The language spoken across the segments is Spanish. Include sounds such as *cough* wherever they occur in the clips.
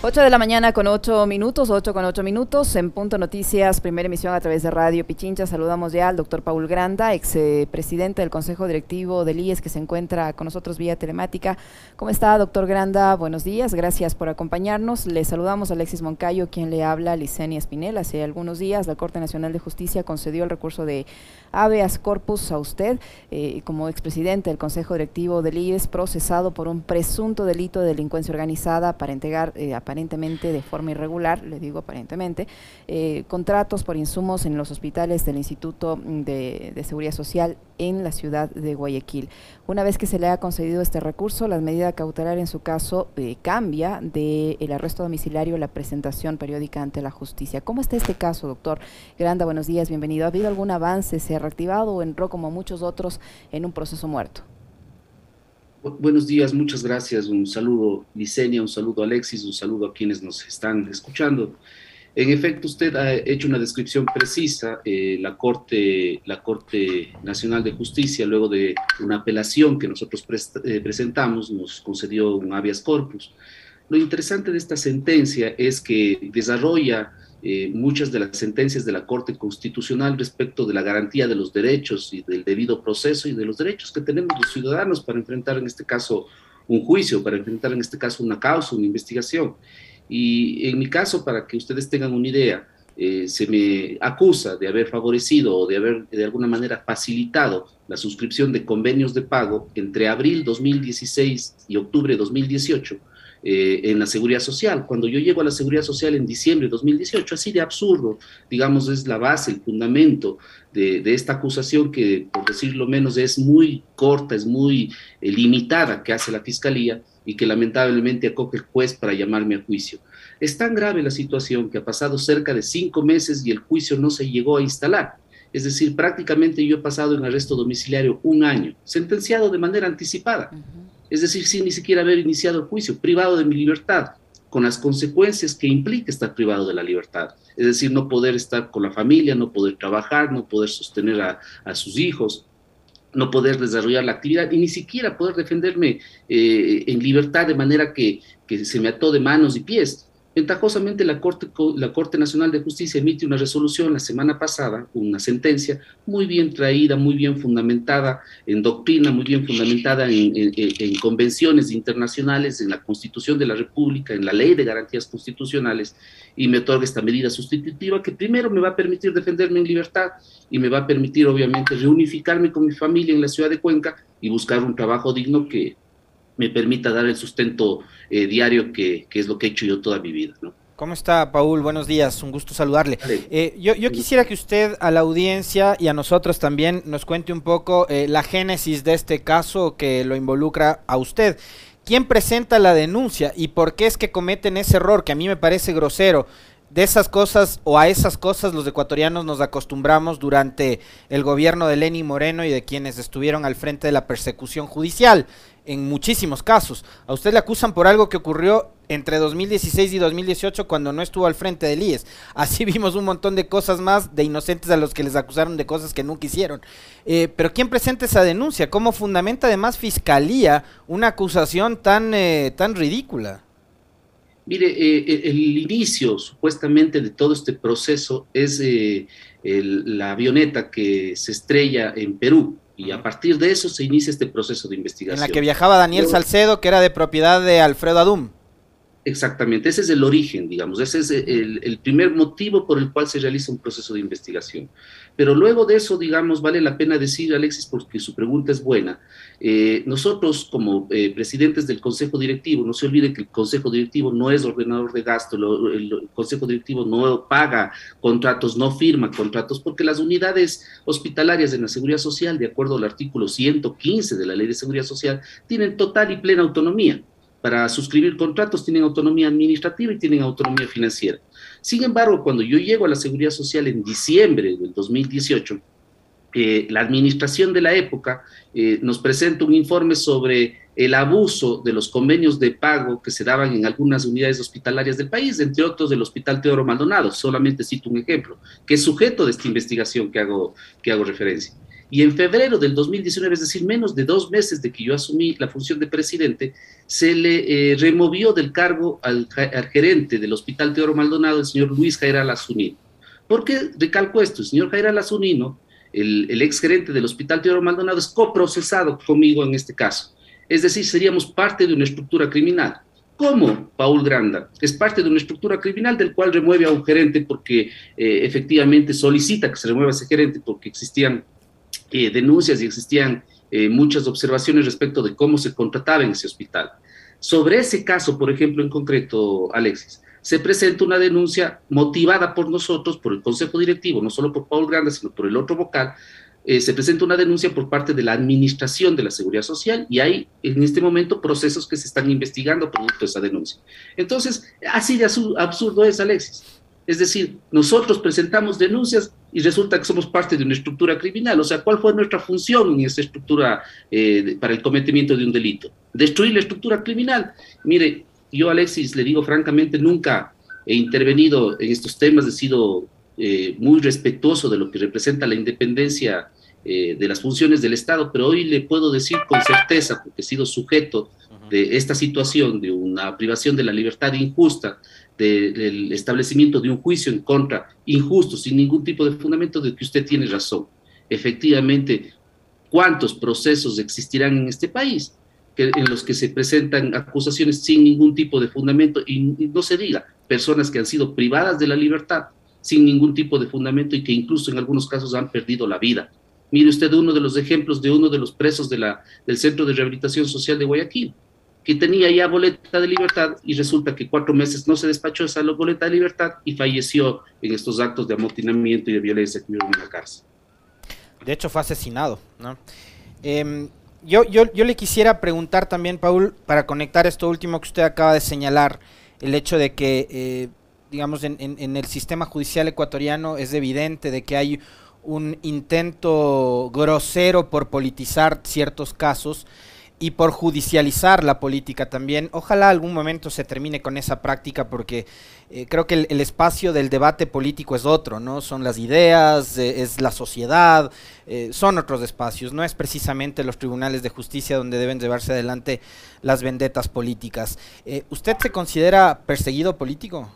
8 de la mañana con 8 minutos, 8 con 8 minutos, en Punto Noticias, primera emisión a través de Radio Pichincha. Saludamos ya al doctor Paul Granda, ex eh, presidente del Consejo Directivo del IES, que se encuentra con nosotros vía telemática. ¿Cómo está, doctor Granda? Buenos días, gracias por acompañarnos. Le saludamos a Alexis Moncayo, quien le habla, Licenia Espinel. Hace algunos días la Corte Nacional de Justicia concedió el recurso de habeas corpus a usted, eh, como expresidente del Consejo Directivo del IES, procesado por un presunto delito de delincuencia organizada para entregar eh, aparentemente de forma irregular, le digo aparentemente, eh, contratos por insumos en los hospitales del Instituto de, Seguridad Social en la ciudad de Guayaquil. Una vez que se le ha concedido este recurso, la medida cautelar en su caso eh, cambia del el arresto domiciliario a la presentación periódica ante la justicia. ¿Cómo está este caso, doctor? Granda, buenos días, bienvenido. ¿Ha habido algún avance? ¿Se ha reactivado o entró como muchos otros en un proceso muerto? Buenos días, muchas gracias. Un saludo, Licenia, un saludo, Alexis, un saludo a quienes nos están escuchando. En efecto, usted ha hecho una descripción precisa. Eh, la, Corte, la Corte Nacional de Justicia, luego de una apelación que nosotros eh, presentamos, nos concedió un habeas corpus. Lo interesante de esta sentencia es que desarrolla eh, muchas de las sentencias de la Corte Constitucional respecto de la garantía de los derechos y del debido proceso y de los derechos que tenemos los ciudadanos para enfrentar en este caso un juicio, para enfrentar en este caso una causa, una investigación. Y en mi caso, para que ustedes tengan una idea, eh, se me acusa de haber favorecido o de haber de alguna manera facilitado la suscripción de convenios de pago entre abril 2016 y octubre 2018 eh, en la seguridad social. Cuando yo llego a la seguridad social en diciembre de 2018, así de absurdo, digamos, es la base, el fundamento de, esta acusación que, por decirlo menos, es muy corta, es muy eh, limitada que hace la fiscalía y que lamentablemente acoge el juez para llamarme a juicio. Es tan grave la situación que ha pasado cerca de cinco meses y el juicio no se llegó a instalar. Es decir, prácticamente yo he pasado en arresto domiciliario un año, sentenciado de manera anticipada es decir, sin ni siquiera haber iniciado el juicio, privado de mi libertad, con las consecuencias que implica estar privado de la libertad. Es decir, no poder estar con la familia, no poder trabajar, no poder sostener a, sus hijos, no poder desarrollar la actividad y ni siquiera poder defenderme eh, en libertad de manera que, que se me ató de manos y pies. Ventajosamente, la Corte, la Corte Nacional de Justicia emite una resolución la semana pasada, una sentencia muy bien traída, muy bien fundamentada en doctrina, muy bien fundamentada en, en, convenciones internacionales, en la Constitución de la República, en la Ley de Garantías Constitucionales, y me otorga esta medida sustitutiva que primero me va a permitir defenderme en libertad y me va a permitir, obviamente, reunificarme con mi familia en la ciudad de Cuenca y buscar un trabajo digno que me permita dar el sustento eh, diario que, es lo que he hecho yo toda mi vida. ¿no? ¿Cómo está, Paul? Buenos días, un gusto saludarle. Eh, yo, quisiera que usted a la audiencia y a nosotros también nos cuente un poco eh, la génesis de este caso que lo involucra a usted. ¿Quién presenta la denuncia y por qué es que cometen ese error que a mí me parece grosero? De esas cosas o a esas cosas los ecuatorianos nos acostumbramos durante el gobierno de Lenin Moreno y de quienes estuvieron al frente de la persecución judicial en muchísimos casos. A usted le acusan por algo que ocurrió entre 2016 y 2018 cuando no estuvo al frente del IES. Así *laughs* vimos un montón de cosas más de inocentes a los que les acusaron de cosas que nunca hicieron. Eh, pero ¿quién presenta esa denuncia? ¿Cómo fundamenta además Fiscalía una acusación tan, eh, tan ridícula? Mire, eh, el inicio supuestamente de todo este proceso es la avioneta que se estrella en Perú y a partir de eso se inicia este proceso de investigación. En la que viajaba Daniel Salcedo, que era de propiedad de Alfredo Adum. Exactamente, ese es el origen, digamos, ese es el, primer motivo por el cual se realiza un proceso de investigación. Pero luego de eso, digamos, vale la pena decir, Alexis, porque su pregunta es buena, eh, nosotros como eh, presidentes del Consejo Directivo, no se olvide que el Consejo Directivo no es ordenador de gasto, el Consejo Directivo no paga contratos, no firma contratos, porque las unidades hospitalarias de la Seguridad Social, de acuerdo al artículo 115 de la Ley de Seguridad Social, tienen total y plena autonomía para suscribir contratos tienen autonomía administrativa y tienen autonomía financiera. Sin embargo, cuando yo llego a la Seguridad Social en diciembre del 2018, eh, la administración de la época eh, nos presenta un informe sobre el abuso de los convenios de pago que se daban en algunas unidades hospitalarias del país, entre otros del Hospital Teodoro Maldonado, solamente cito un ejemplo, que es sujeto de esta investigación que hago, que hago referencia. Y en febrero del 2019, es decir, menos de dos meses de que yo asumí la función de presidente, se le eh, removió del cargo al, gerente del Hospital Teodoro Maldonado, el señor Luis Jaira Lazunino. ¿Por qué recalco esto? El señor Jaira Lazunino, el, el ex gerente del Hospital Teodoro Maldonado, es coprocesado conmigo en este caso. Es decir, seríamos parte de una estructura criminal. ¿Cómo Paul Granda? Es parte de una estructura criminal del cual remueve a un gerente porque eh, efectivamente solicita que se remueva ese gerente porque existían eh, denuncias y existían eh, muchas observaciones respecto de cómo se contrataba en ese hospital. Sobre ese caso, por ejemplo, en concreto, Alexis, se presenta una denuncia motivada por nosotros, por el Consejo Directivo, no solo por Paul Granda, sino por el otro vocal, eh, se presenta una denuncia por parte de la Administración de la Seguridad Social y hay en este momento procesos que se están investigando producto de esa denuncia. Entonces, así de absurdo es, Alexis. Es decir, nosotros presentamos denuncias y resulta que somos parte de una estructura criminal. O sea, ¿cuál fue nuestra función en esa estructura eh, para el cometimiento de un delito? Destruir la estructura criminal. Mire, yo, Alexis, le digo francamente, nunca he intervenido en estos temas, he sido eh, muy respetuoso de lo que representa la independencia eh, de las funciones del Estado, pero hoy le puedo decir con certeza, porque he sido sujeto de esta situación, de una privación de la libertad injusta, del establecimiento de un juicio en contra injusto, sin ningún tipo de fundamento, de que usted tiene razón. Efectivamente, ¿cuántos procesos existirán en este país en los que se presentan acusaciones sin ningún tipo de fundamento y, no se diga, personas que han sido privadas de la libertad sin ningún tipo de fundamento y que incluso en algunos casos han perdido la vida? Mire usted uno de los ejemplos de uno de los presos de la, del Centro de Rehabilitación Social de Guayaquil que tenía ya boleta de libertad y resulta que cuatro meses no se despachó esa boleta de libertad y falleció en estos actos de amotinamiento y de violencia que hubo en la cárcel. De hecho fue asesinado. Em, yo, yo, yo le quisiera preguntar también, Paul, para conectar esto último que usted acaba de señalar, el hecho de que, eh, digamos, en, en el sistema judicial ecuatoriano es evidente de que hay un intento grosero por politizar ciertos casos y por judicializar la política también. Ojalá algún momento se termine con esa práctica porque eh, creo que el, espacio del debate político es otro, ¿no? Son las ideas, eh, es la sociedad, eh, son otros espacios, no es precisamente los tribunales de justicia donde deben llevarse adelante las vendetas políticas. ¿Usted se considera perseguido político?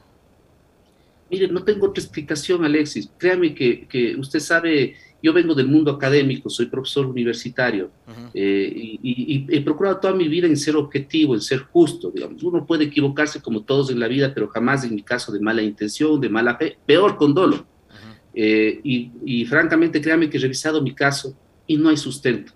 Mire, no tengo otra explicación, Alexis. Créame que, que usted sabe yo vengo del mundo académico, soy profesor universitario eh, y, he procurado toda mi vida en ser objetivo, en ser justo, digamos. Uno puede equivocarse como todos en la vida, pero jamás en mi caso de mala intención, de mala fe, peor con dolo. Eh, y, francamente, créame que he revisado mi caso y no hay sustento,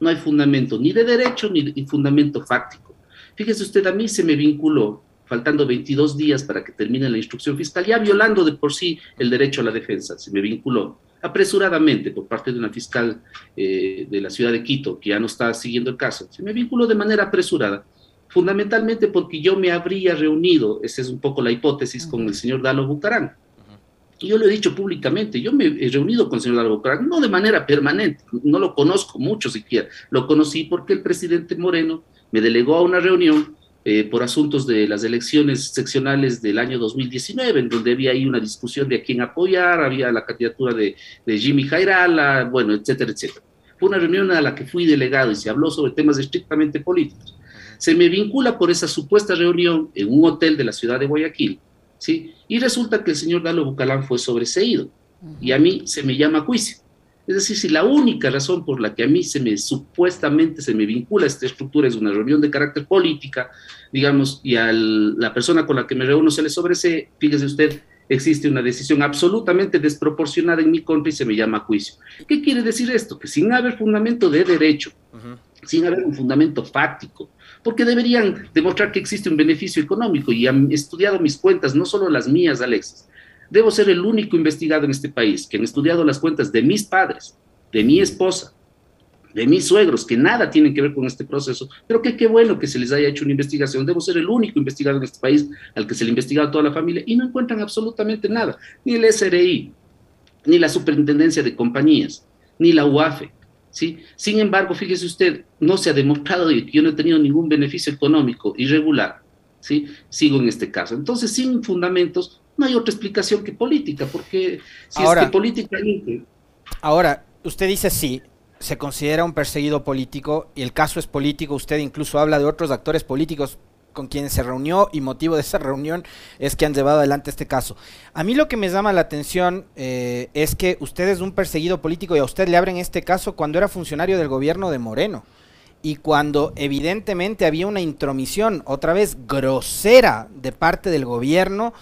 no hay fundamento, ni de derecho ni de fundamento fáctico. Fíjese usted, a mí se me vinculó, faltando 22 días para que termine la instrucción fiscal, ya violando de por sí el derecho a la defensa, se me vinculó apresuradamente por parte de una fiscal eh, de la ciudad de Quito, que ya no está siguiendo el caso. Se me vinculó de manera apresurada, fundamentalmente porque yo me habría reunido, esa es un poco la hipótesis, con el señor Dalo Bucarán. Y yo lo he dicho públicamente, yo me he reunido con el señor Dalo Bucarán, no de manera permanente, no lo conozco mucho siquiera, lo conocí porque el presidente Moreno me delegó a una reunión eh, por asuntos de las elecciones seccionales del año 2019, en donde había ahí una discusión de a quién apoyar, había la candidatura de, de Jimmy Jairala, bueno, etcétera, etcétera. Fue una reunión a la que fui delegado y se habló sobre temas estrictamente políticos. Se me vincula por esa supuesta reunión en un hotel de la ciudad de Guayaquil, ¿sí? Y resulta que el señor Dalo Bucalán fue sobreseído y a mí se me llama juicio. Es decir, si la única razón por la que a mí se me supuestamente se me vincula a esta estructura es una reunión de carácter política, digamos, y a la persona con la que me reúno se le sobresee, fíjese usted, existe una decisión absolutamente desproporcionada en mi contra y se me llama juicio. ¿Qué quiere decir esto? Que sin haber fundamento de derecho, sin haber un fundamento fáctico, porque deberían demostrar que existe un beneficio económico y han estudiado mis cuentas, no solo las mías, Alexis, Debo ser el único investigado en este país que han estudiado las cuentas de mis padres, de mi esposa, de mis suegros, que nada tienen que ver con este proceso, pero que qué bueno que se les haya hecho una investigación. Debo ser el único investigado en este país al que se le ha investigado toda la familia y no encuentran absolutamente nada, ni el SRI, ni la Superintendencia de Compañías, ni la UAFE. ¿sí? Sin embargo, fíjese usted, no se ha demostrado que yo no he tenido ningún beneficio económico irregular. ¿sí? Sigo en este caso. Entonces, sin fundamentos, no hay otra explicación que política, porque si ahora, es que política... Ahora, usted dice sí, se considera un perseguido político y el caso es político, usted incluso habla de otros actores políticos con quienes se reunió y motivo de esa reunión es que han llevado adelante este caso. A mí lo que me llama la atención eh, es que usted es un perseguido político y a usted le abren este caso cuando era funcionario del gobierno de Moreno y cuando evidentemente había una intromisión, otra vez grosera, de parte del gobierno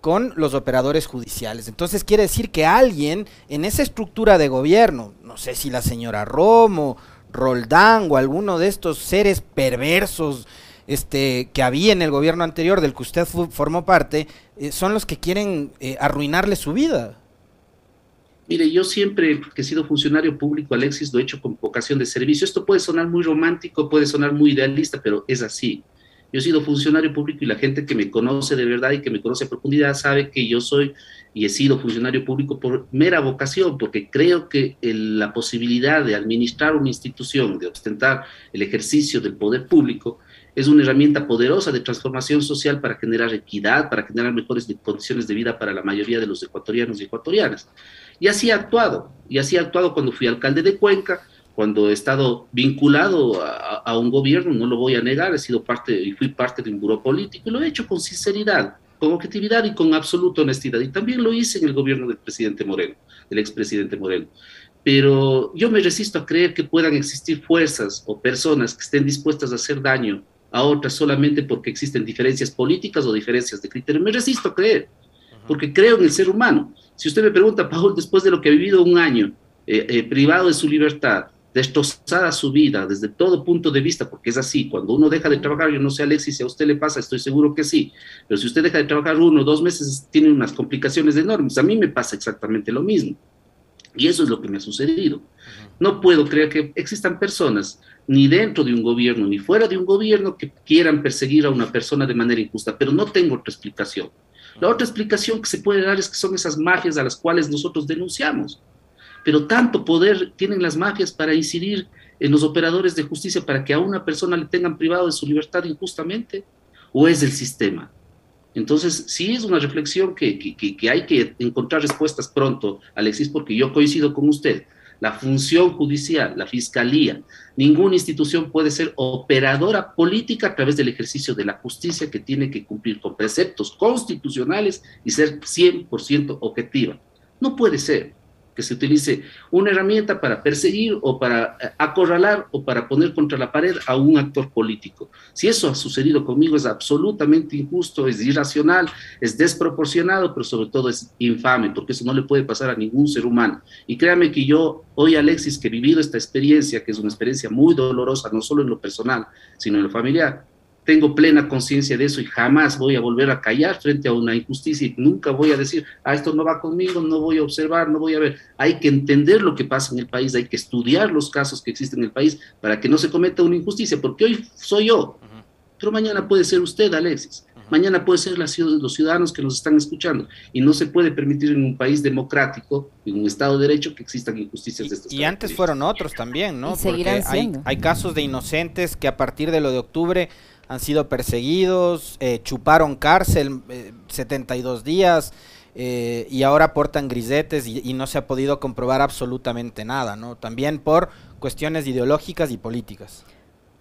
con los operadores judiciales. Entonces quiere decir que alguien en esa estructura de gobierno, no sé si la señora Romo, Roldán o alguno de estos seres perversos, este, que había en el gobierno anterior del que usted formó parte, eh, son los que quieren eh, arruinarle su vida. Mire, yo siempre que he sido funcionario público, Alexis, lo he hecho con vocación de servicio. Esto puede sonar muy romántico, puede sonar muy idealista, pero es así. Yo he sido funcionario público y la gente que me conoce de verdad y que me conoce a profundidad sabe que yo soy y he sido funcionario público por mera vocación, porque creo que la posibilidad de administrar una institución, de ostentar el ejercicio del poder público, es una herramienta poderosa de transformación social para generar equidad, para generar mejores condiciones de vida para la mayoría de los ecuatorianos y ecuatorianas. Y así he actuado, y así he actuado cuando fui alcalde de Cuenca, cuando he estado vinculado a, un gobierno, no lo voy a negar, he sido parte y fui parte de un buró político y lo he hecho con sinceridad, con objetividad y con absoluta honestidad. Y también lo hice en el gobierno del presidente Moreno, del expresidente Moreno. Pero yo me resisto a creer que puedan existir fuerzas o personas que estén dispuestas a hacer daño a otras solamente porque existen diferencias políticas o diferencias de criterio. Me resisto a creer, porque creo en el ser humano. Si usted me pregunta, Paul, después de lo que ha vivido un año eh, eh, privado de su libertad, destrozada su vida desde todo punto de vista, porque es así, cuando uno deja de trabajar, yo no sé Alexis, si a usted le pasa, estoy seguro que sí, pero si usted deja de trabajar uno o dos meses, tiene unas complicaciones enormes. A mí me pasa exactamente lo mismo. Y eso es lo que me ha sucedido. No puedo creer que existan personas ni dentro de un gobierno ni fuera de un gobierno que quieran perseguir a una persona de manera injusta, pero no tengo otra explicación. La otra explicación que se puede dar es que son esas mafias a las cuales nosotros denunciamos. Pero tanto poder tienen las mafias para incidir en los operadores de justicia para que a una persona le tengan privado de su libertad injustamente, o es el sistema. Entonces, sí es una reflexión que, que, que hay que encontrar respuestas pronto, Alexis, porque yo coincido con usted la función judicial, la fiscalía, ninguna institución puede ser operadora política a través del ejercicio de la justicia que tiene que cumplir con preceptos constitucionales y ser 100% objetiva. No puede ser que se utilice una herramienta para perseguir o para eh, acorralar o para poner contra la pared a un actor político. Si eso ha sucedido conmigo es absolutamente injusto, es irracional, es desproporcionado, pero sobre todo es infame, porque eso no le puede pasar a ningún ser humano. Y créame que yo, hoy Alexis, que he vivido esta experiencia, que es una experiencia muy dolorosa, no solo en lo personal, sino en lo familiar, tengo plena conciencia de eso y jamás voy a volver a callar frente a una injusticia y nunca voy a decir, ah, esto no va conmigo, no voy a observar, no voy a ver. Hay que entender lo que pasa en el país, hay que estudiar los casos que existen en el país para que no se cometa una injusticia, porque hoy soy yo, pero mañana puede ser usted, Alexis. Mañana puede ser los ciudadanos que nos están escuchando. Y no se puede permitir en un país democrático, en un Estado de Derecho, que existan injusticias de estas Y antes fueron otros también, ¿no? Porque hay, hay casos de inocentes que a partir de lo de octubre han sido perseguidos, eh, chuparon cárcel 72 eh, días eh, y ahora portan grisetes y, no se ha podido comprobar absolutamente nada, ¿no? También por cuestiones ideológicas y políticas.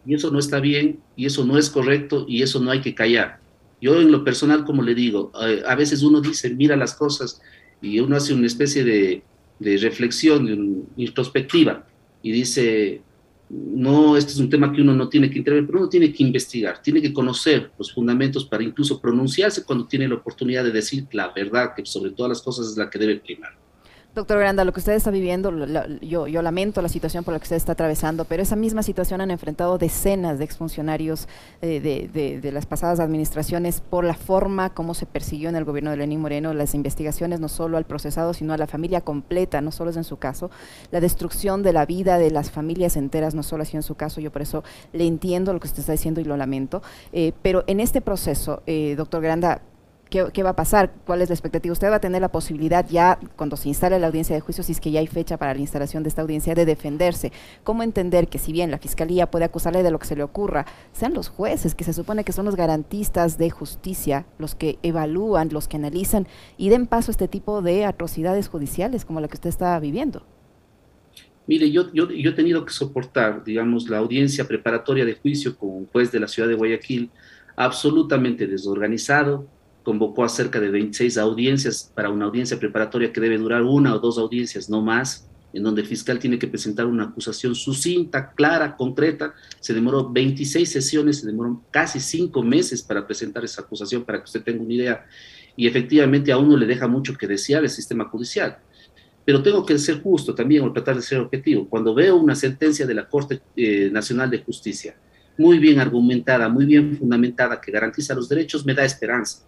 Y eso no está bien, y eso no es correcto, y eso no hay que callar. Yo en lo personal, como le digo, a veces uno dice, mira las cosas, y uno hace una especie de, de reflexión, de introspectiva, y dice, no, este es un tema que uno no tiene que intervenir, pero uno tiene que investigar, tiene que conocer los fundamentos para incluso pronunciarse cuando tiene la oportunidad de decir la verdad, que sobre todas las cosas es la que debe primar. Doctor Granda, lo que usted está viviendo, yo, lamento la situación por la que usted está atravesando, pero esa misma situación han enfrentado decenas de exfuncionarios eh, de, las pasadas administraciones por la forma como se persiguió en el gobierno de Lenín Moreno las investigaciones no solo al procesado, sino a la familia completa, no solo es en su caso, la destrucción de la vida de las familias enteras, no solo así en su caso, yo por eso le entiendo lo que usted está diciendo y lo lamento, eh, pero en este proceso, eh, doctor Granda, ¿Qué, va a pasar? ¿Cuál es la expectativa? Usted va a tener la posibilidad ya, cuando se instale la audiencia de juicio, si es que ya hay fecha para la instalación de esta audiencia, de defenderse. ¿Cómo entender que si bien la Fiscalía puede acusarle de lo que se le ocurra, sean los jueces, que se supone que son los garantistas de justicia, los que evalúan, los que analizan y den paso a este tipo de atrocidades judiciales como la que usted está viviendo? Mire, yo, he tenido que soportar, digamos, la audiencia preparatoria de juicio con un juez de la ciudad de Guayaquil absolutamente desorganizado, convocó a cerca de 26 audiencias para una audiencia preparatoria que debe durar una o dos audiencias, no más, en donde el fiscal tiene que presentar una acusación sucinta, clara, concreta. Se demoró 26 sesiones, se demoró casi cinco meses para presentar esa acusación, para que usted tenga una idea. Y efectivamente a uno le deja mucho que desear el sistema judicial. Pero tengo que ser justo también o tratar de ser objetivo. Cuando veo una sentencia de la Corte eh, Nacional de Justicia, muy bien argumentada, muy bien fundamentada, que garantiza los derechos, me da esperanza.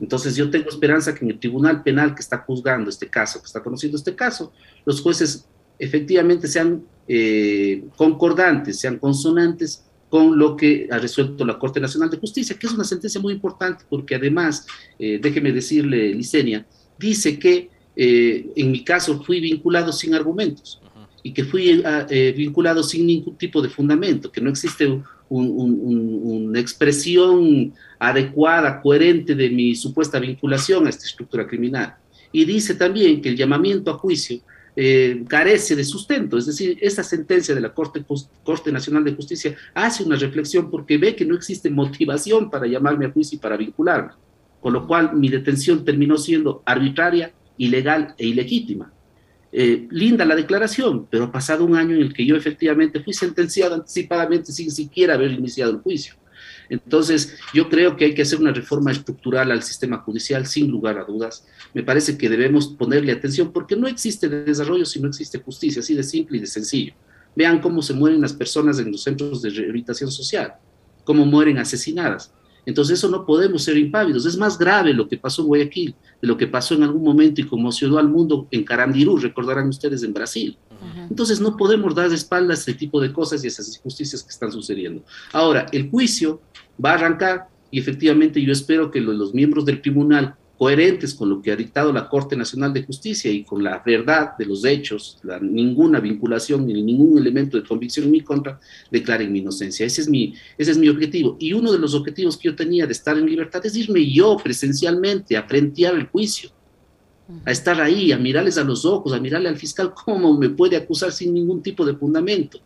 Entonces yo tengo esperanza que en el tribunal penal que está juzgando este caso, que está conociendo este caso, los jueces efectivamente sean eh, concordantes, sean consonantes con lo que ha resuelto la Corte Nacional de Justicia, que es una sentencia muy importante porque además, eh, déjeme decirle, Licenia, dice que eh, en mi caso fui vinculado sin argumentos y que fui eh, vinculado sin ningún tipo de fundamento, que no existe una expresión adecuada, coherente de mi supuesta vinculación a esta estructura criminal. Y dice también que el llamamiento a juicio eh, carece de sustento, es decir, esta sentencia de la Corte, Corte Nacional de Justicia hace una reflexión porque ve que no existe motivación para llamarme a juicio y para vincularme, con lo cual mi detención terminó siendo arbitraria ilegal e ilegítima. Eh, linda la declaración, pero pasado un año en el que yo efectivamente fui sentenciado anticipadamente sin siquiera haber iniciado el juicio. Entonces, yo creo que hay que hacer una reforma estructural al sistema judicial, sin lugar a dudas. Me parece que debemos ponerle atención porque no existe desarrollo si no existe justicia, así de simple y de sencillo. Vean cómo se mueren las personas en los centros de rehabilitación social, cómo mueren asesinadas. Entonces eso no podemos ser impávidos. Es más grave lo que pasó en Guayaquil, de lo que pasó en algún momento y conmocionó al mundo en Carandirú, recordarán ustedes en Brasil. Entonces no podemos dar de espaldas a este tipo de cosas y esas injusticias que están sucediendo. Ahora, el juicio va a arrancar y efectivamente yo espero que los miembros del tribunal coherentes con lo que ha dictado la Corte Nacional de Justicia y con la verdad de los hechos, ninguna vinculación ni ningún elemento de convicción en mi contra, declaren mi inocencia. Ese es mi, ese es mi objetivo. Y uno de los objetivos que yo tenía de estar en libertad es irme yo presencialmente a frentear el juicio, a estar ahí, a mirarles a los ojos, a mirarle al fiscal cómo me puede acusar sin ningún tipo de fundamento.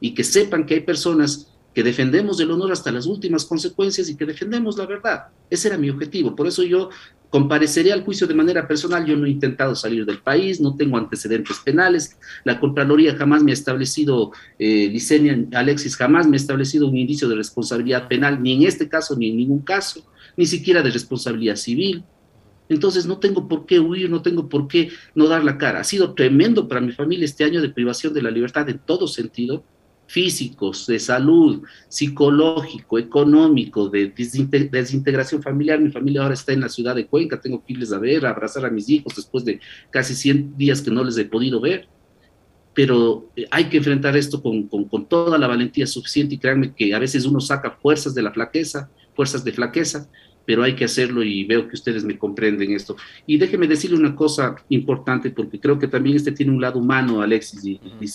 Y que sepan que hay personas que defendemos el honor hasta las últimas consecuencias y que defendemos la verdad. Ese era mi objetivo. Por eso yo compareceré al juicio de manera personal. Yo no he intentado salir del país, no tengo antecedentes penales. La Contraloría jamás me ha establecido, eh, Licenia Alexis jamás me ha establecido un indicio de responsabilidad penal, ni en este caso, ni en ningún caso, ni siquiera de responsabilidad civil. Entonces no tengo por qué huir, no tengo por qué no dar la cara. Ha sido tremendo para mi familia este año de privación de la libertad en todo sentido físicos, de salud, psicológico, económico, de desintegración familiar. Mi familia ahora está en la ciudad de Cuenca, tengo que irles a ver, a abrazar a mis hijos después de casi 100 días que no les he podido ver. Pero eh, hay que enfrentar esto con, con, toda la valentía suficiente y créanme que a veces uno saca fuerzas de la flaqueza, fuerzas de flaqueza, pero hay que hacerlo y veo que ustedes me comprenden esto. Y déjeme decirle una cosa importante, porque creo que también este tiene un lado humano, Alexis y, y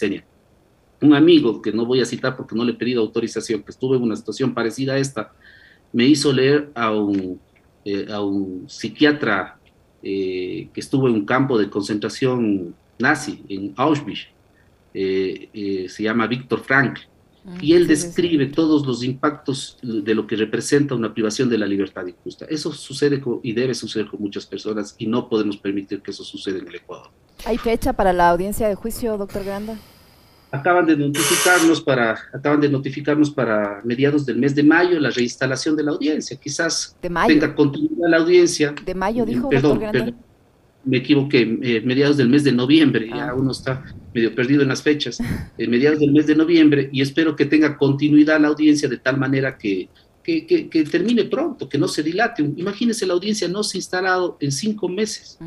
un amigo, que no voy a citar porque no le he pedido autorización, que estuvo en una situación parecida a esta, me hizo leer a un, eh, a un psiquiatra eh, que estuvo en un campo de concentración nazi, en Auschwitz, eh, se llama Víctor Frank, ah, y él describe todos los impactos de lo que representa una privación de la libertad injusta. Eso sucede y debe suceder con muchas personas y no podemos permitir que eso suceda en el Ecuador. ¿Hay fecha para la audiencia de juicio, doctor Granda? Acaban de notificarnos para acaban de notificarnos para mediados del mes de mayo la reinstalación de la audiencia. Quizás tenga continuidad la audiencia. De mayo dijo perdón, perdón me equivoqué eh, mediados del mes de noviembre ya ah. uno está medio perdido en las fechas. Eh, mediados del mes de noviembre y espero que tenga continuidad la audiencia de tal manera que que, que, termine pronto, que no se dilate. Imagínense, la audiencia no se ha instalado en cinco meses.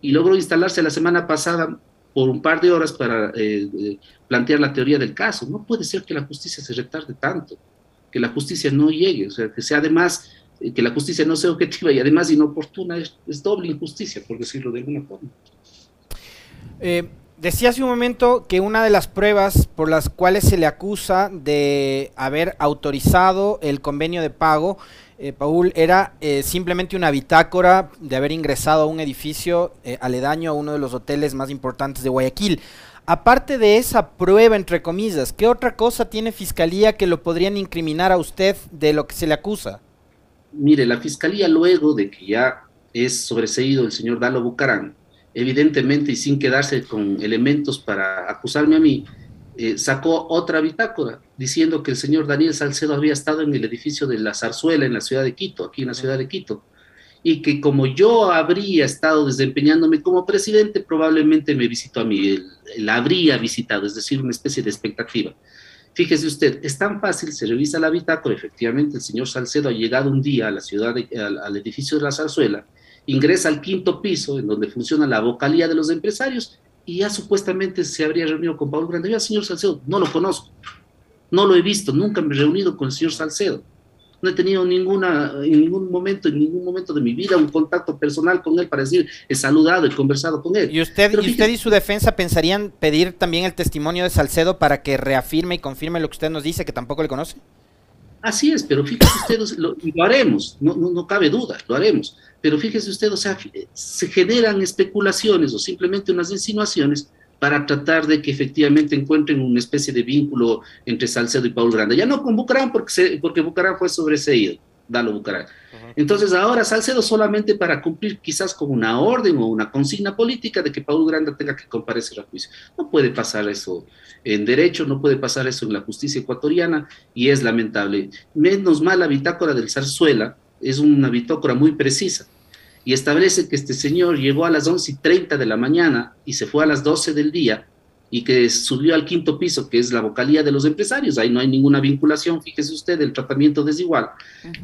Y logró instalarse la semana pasada por un par de horas para eh, eh, plantear la teoría del caso. No puede ser que la justicia se retarde tanto, que la justicia no llegue, o sea, que sea además, eh, que la justicia no sea objetiva y además inoportuna, es, doble injusticia, por decirlo de alguna forma. Decía hace un momento que una de las pruebas por las cuales se le acusa de haber autorizado el convenio de pago eh, Paul, era eh, simplemente una bitácora de haber ingresado a un edificio eh, aledaño a uno de los hoteles más importantes de Guayaquil. Aparte de esa prueba, entre comillas, ¿qué otra cosa tiene Fiscalía que lo podrían incriminar a usted de lo que se le acusa? Mire, la Fiscalía luego de que ya es sobreseído el señor Dalo Bucarán, evidentemente y sin quedarse con elementos para acusarme a mí, eh, sacó otra bitácora diciendo que el señor Daniel Salcedo había estado en el edificio de la Zarzuela en la ciudad de Quito, aquí en la ciudad de Quito, y que como yo habría estado desempeñándome como presidente, probablemente me visitó a mí, él, habría visitado, es decir, una especie de expectativa. Fíjese usted, es tan fácil, se revisa la bitácora, efectivamente el señor Salcedo ha llegado un día a la ciudad, al, edificio de la Zarzuela, ingresa al quinto piso, en donde funciona la vocalía de los empresarios, y ya supuestamente se habría reunido con Pablo Grande. Yo señor Salcedo no lo conozco, no lo he visto, nunca me he reunido con el señor Salcedo. No he tenido ninguna, en ningún momento, en ningún momento de mi vida, un contacto personal con él para decir, he saludado, he conversado con él. ¿Y usted, ¿y, usted y su defensa pensarían pedir también el testimonio de Salcedo para que reafirme y confirme lo que usted nos dice, que tampoco le conoce? Así es, pero fíjese usted, lo, lo haremos, no, no, no, cabe duda, lo haremos. Pero fíjese usted, o sea, se generan especulaciones o simplemente unas insinuaciones para tratar de que efectivamente encuentren una especie de vínculo entre Salcedo y Paul Grande. Ya no con Bucarán, porque, porque Bucarán fue sobreseído, Dalo Bucarán. Entonces ahora Salcedo solamente para cumplir quizás con una orden o una consigna política de que Paul Grande tenga que comparecer a juicio. No puede pasar eso en derecho, no puede pasar eso en la justicia ecuatoriana y es lamentable. Menos mal la bitácora del Zarzuela es una bitácora muy precisa y establece que este señor llegó a las 11 y 30 de la mañana y se fue a las 12 del día y que subió al quinto piso, que es la vocalía de los empresarios. Ahí no hay ninguna vinculación, fíjese usted, el tratamiento desigual.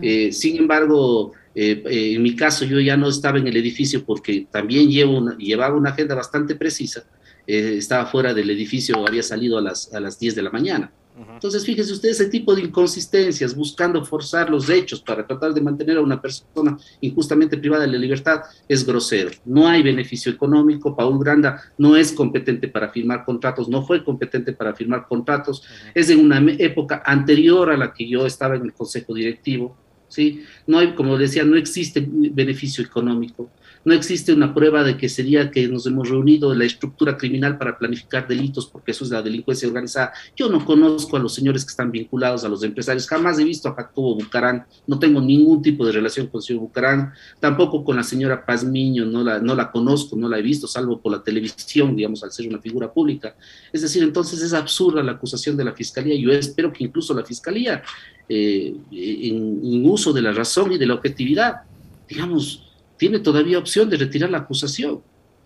Eh, sin embargo, eh, eh, en mi caso yo ya no estaba en el edificio porque también llevo llevaba una agenda bastante precisa. estaba fuera del edificio, había salido a las, a las 10 de la mañana. Entonces, fíjese usted, ese tipo de inconsistencias, buscando forzar los hechos para tratar de mantener a una persona injustamente privada de la libertad, es grosero. No hay beneficio económico. Paul Granda no es competente para firmar contratos, no fue competente para firmar contratos. Es en una época anterior a la que yo estaba en el consejo directivo. ¿sí? No hay, como decía, no existe beneficio económico no existe una prueba de que sería que nos hemos reunido la estructura criminal para planificar delitos, porque eso es la delincuencia organizada. Yo no conozco a los señores que están vinculados a los empresarios, jamás he visto a Jacobo Bucarán, no tengo ningún tipo de relación con el señor Bucarán, tampoco con la señora Pazmiño, no la, no la conozco, no la he visto, salvo por la televisión, digamos, al ser una figura pública. Es decir, entonces es absurda la acusación de la fiscalía. Yo espero que incluso la fiscalía, eh, en uso de la razón y de la objetividad, digamos, tiene todavía opción de retirar la acusación,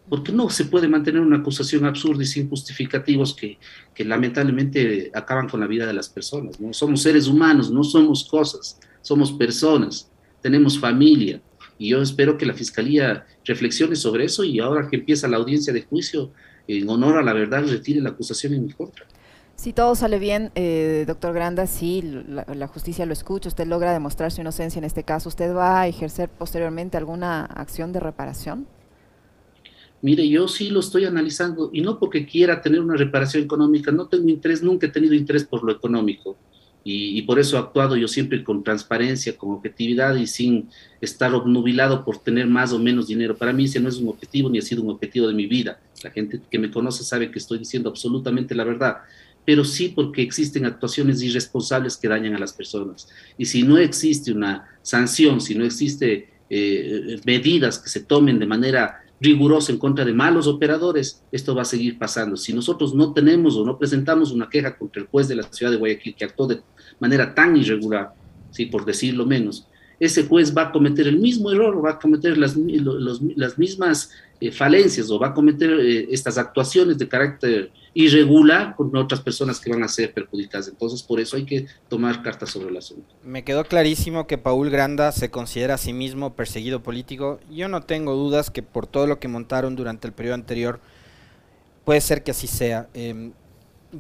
porque no se puede mantener una acusación absurda y sin justificativos que, que lamentablemente acaban con la vida de las personas. ¿no? Somos seres humanos, no somos cosas, somos personas, tenemos familia, y yo espero que la Fiscalía reflexione sobre eso y ahora que empieza la audiencia de juicio, en honor a la verdad, retire la acusación en mi contra. Si todo sale bien, eh, doctor Granda, si la, justicia lo escucha, usted logra demostrar su inocencia en este caso, ¿usted va a ejercer posteriormente alguna acción de reparación? Mire, yo sí lo estoy analizando y no porque quiera tener una reparación económica, no tengo interés, nunca he tenido interés por lo económico y, y por eso he actuado yo siempre con transparencia, con objetividad y sin estar obnubilado por tener más o menos dinero. Para mí ese no es un objetivo ni ha sido un objetivo de mi vida. La gente que me conoce sabe que estoy diciendo absolutamente la verdad pero sí porque existen actuaciones irresponsables que dañan a las personas. Y si no existe una sanción, si no existe eh, medidas que se tomen de manera rigurosa en contra de malos operadores, esto va a seguir pasando. Si nosotros no tenemos o no presentamos una queja contra el juez de la ciudad de Guayaquil que actuó de manera tan irregular, ¿sí? por decirlo menos, ese juez va a cometer el mismo error, va a cometer las, las mismas eh, falencias o va a cometer eh, estas actuaciones de carácter irregular con otras personas que van a ser perjudicadas. Entonces, por eso hay que tomar cartas sobre el asunto. Me quedó clarísimo que Paul Granda se considera a sí mismo perseguido político. Yo no tengo dudas que por todo lo que montaron durante el periodo anterior, puede ser que así sea. Em,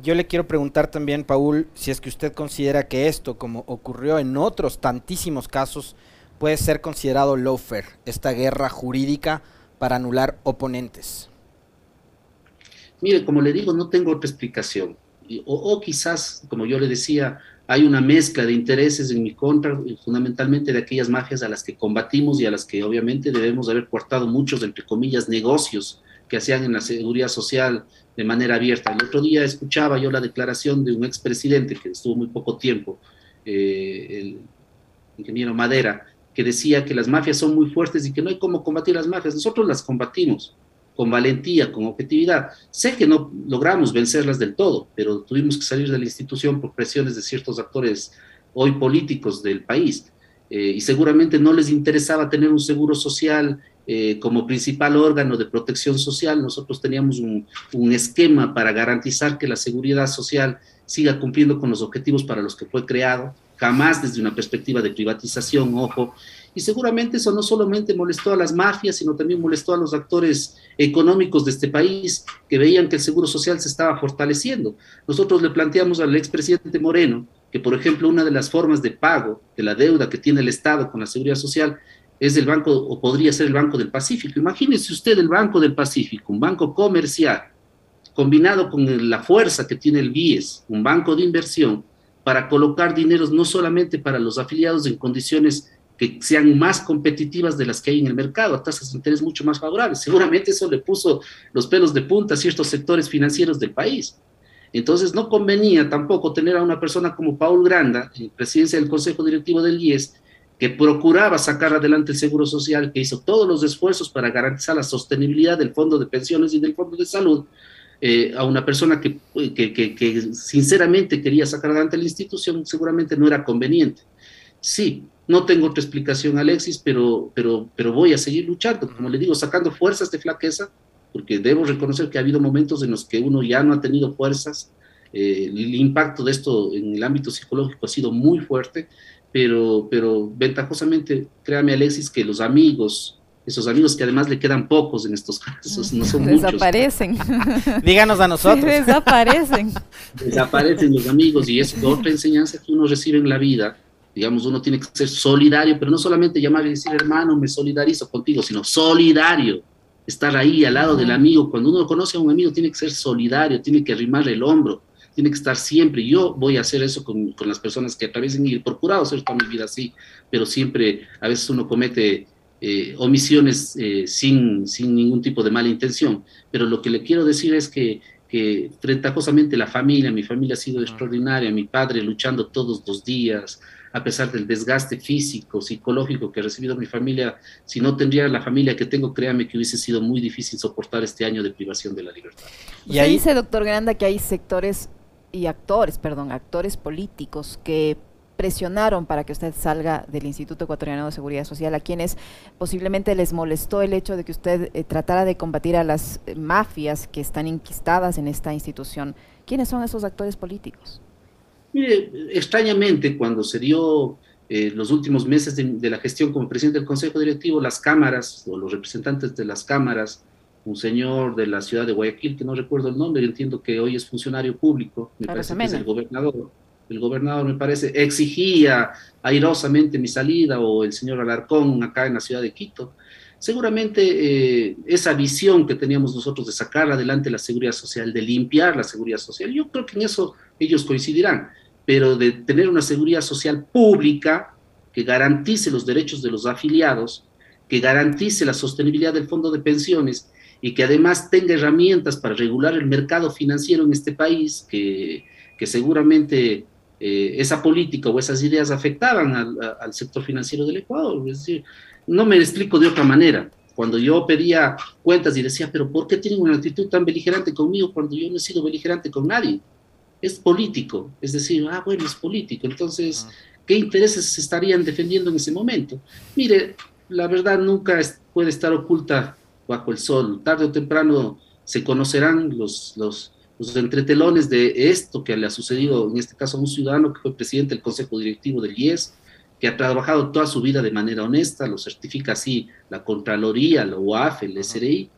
yo le quiero preguntar también, Paul, si es que usted considera que esto, como ocurrió en otros tantísimos casos, puede ser considerado lawfare, esta guerra jurídica para anular oponentes. Mire, como le digo, no tengo otra explicación. O, quizás, como yo le decía, hay una mezcla de intereses en mi contra, fundamentalmente de aquellas mafias a las que combatimos y a las que obviamente debemos haber cortado muchos, entre comillas, negocios que hacían en la seguridad social de manera abierta. El otro día escuchaba yo la declaración de un expresidente que estuvo muy poco tiempo, eh, el ingeniero Madera, que decía que las mafias son muy fuertes y que no hay cómo combatir las mafias. Nosotros las combatimos con valentía, con objetividad. Sé que no logramos vencerlas del todo, pero tuvimos que salir de la institución por presiones de ciertos actores hoy políticos del país. Eh, y seguramente no les interesaba tener un seguro social eh, como principal órgano de protección social. Nosotros teníamos un, un, esquema para garantizar que la seguridad social siga cumpliendo con los objetivos para los que fue creado, jamás desde una perspectiva de privatización, ojo, y seguramente eso no solamente molestó a las mafias, sino también molestó a los actores económicos de este país que veían que el seguro social se estaba fortaleciendo. Nosotros le planteamos al expresidente Moreno que, por ejemplo, una de las formas de pago de la deuda que tiene el Estado con la seguridad social es el Banco, o podría ser el Banco del Pacífico. Imagínese usted el Banco del Pacífico, un banco comercial, combinado con la fuerza que tiene el BIES, un banco de inversión, para colocar dineros no solamente para los afiliados en condiciones que sean más competitivas de las que hay en el mercado, a tasas de interés mucho más favorables. Seguramente eso le puso los pelos de punta a ciertos sectores financieros del país. Entonces no convenía tampoco tener a una persona como Paul Granda, en presidencia del Consejo Directivo del IES, que procuraba sacar adelante el Seguro Social, que hizo todos los esfuerzos para garantizar la sostenibilidad del Fondo de Pensiones y del Fondo de Salud, eh, a una persona que, que, sinceramente quería sacar adelante la institución, seguramente no era conveniente. Sí, no tengo otra explicación, Alexis, pero, pero, pero voy a seguir luchando, como le digo, sacando fuerzas de flaqueza, porque debo reconocer que ha habido momentos en los que uno ya no ha tenido fuerzas. Eh, el impacto de esto en el ámbito psicológico ha sido muy fuerte, pero, pero ventajosamente, créame, Alexis, que los amigos, esos amigos que además le quedan pocos en estos casos, no son *laughs* Desaparecen. *laughs* Díganos a nosotros. Desaparecen. *laughs* Desaparecen los amigos y es otra enseñanza que uno recibe en la vida digamos, uno tiene que ser solidario, pero no solamente llamar y decir, hermano, me solidarizo contigo, sino solidario, estar ahí al lado del amigo. Cuando uno conoce a un amigo, tiene que ser solidario, tiene que arrimar el hombro, tiene que estar siempre. Yo voy a hacer eso con, con las personas que atraviesen y he procurado hacer toda mi vida así, pero siempre, a veces uno comete eh, omisiones eh, sin, sin ningún tipo de mala intención. Pero lo que le quiero decir es que que ventajosamente la familia, mi familia ha sido extraordinaria, mi padre luchando todos los días, a pesar del desgaste físico, psicológico que ha recibido mi familia, si no tendría la familia que tengo, créame que hubiese sido muy difícil soportar este año de privación de la libertad. Y ahí dice, doctor Granda, que hay sectores y actores, perdón, actores políticos que presionaron para que usted salga del Instituto Ecuatoriano de Seguridad Social, a quienes posiblemente les molestó el hecho de que usted eh, tratara de combatir a las eh, mafias que están inquistadas en esta institución. ¿Quiénes son esos actores políticos? Mire, extrañamente, cuando se dio eh, los últimos meses de, la gestión como presidente del Consejo Directivo, las cámaras o los representantes de las cámaras, un señor de la ciudad de Guayaquil, que no recuerdo el nombre, entiendo que hoy es funcionario público, me parece que es el gobernador, el gobernador me parece, exigía airosamente mi salida, o el señor Alarcón acá en la ciudad de Quito. Seguramente eh, esa visión que teníamos nosotros de sacar adelante la seguridad social, de limpiar la seguridad social, yo creo que en eso ellos coincidirán pero de tener una seguridad social pública que garantice los derechos de los afiliados, que garantice la sostenibilidad del fondo de pensiones y que además tenga herramientas para regular el mercado financiero en este país, que, que seguramente eh, esa política o esas ideas afectaban al, al, sector financiero del Ecuador. Es decir, no me explico de otra manera. Cuando yo pedía cuentas y decía, pero ¿por qué tienen una actitud tan beligerante conmigo cuando yo no he sido beligerante con nadie? es político, es decir, ah, bueno, es político, entonces, ¿qué intereses se estarían defendiendo en ese momento? Mire, la verdad nunca puede estar oculta bajo el sol, tarde o temprano se conocerán los, los, los entretelones de esto que le ha sucedido, en este caso a un ciudadano que fue presidente del Consejo Directivo del IES, que ha trabajado toda su vida de manera honesta, lo certifica así la Contraloría, la UAF, el SRI,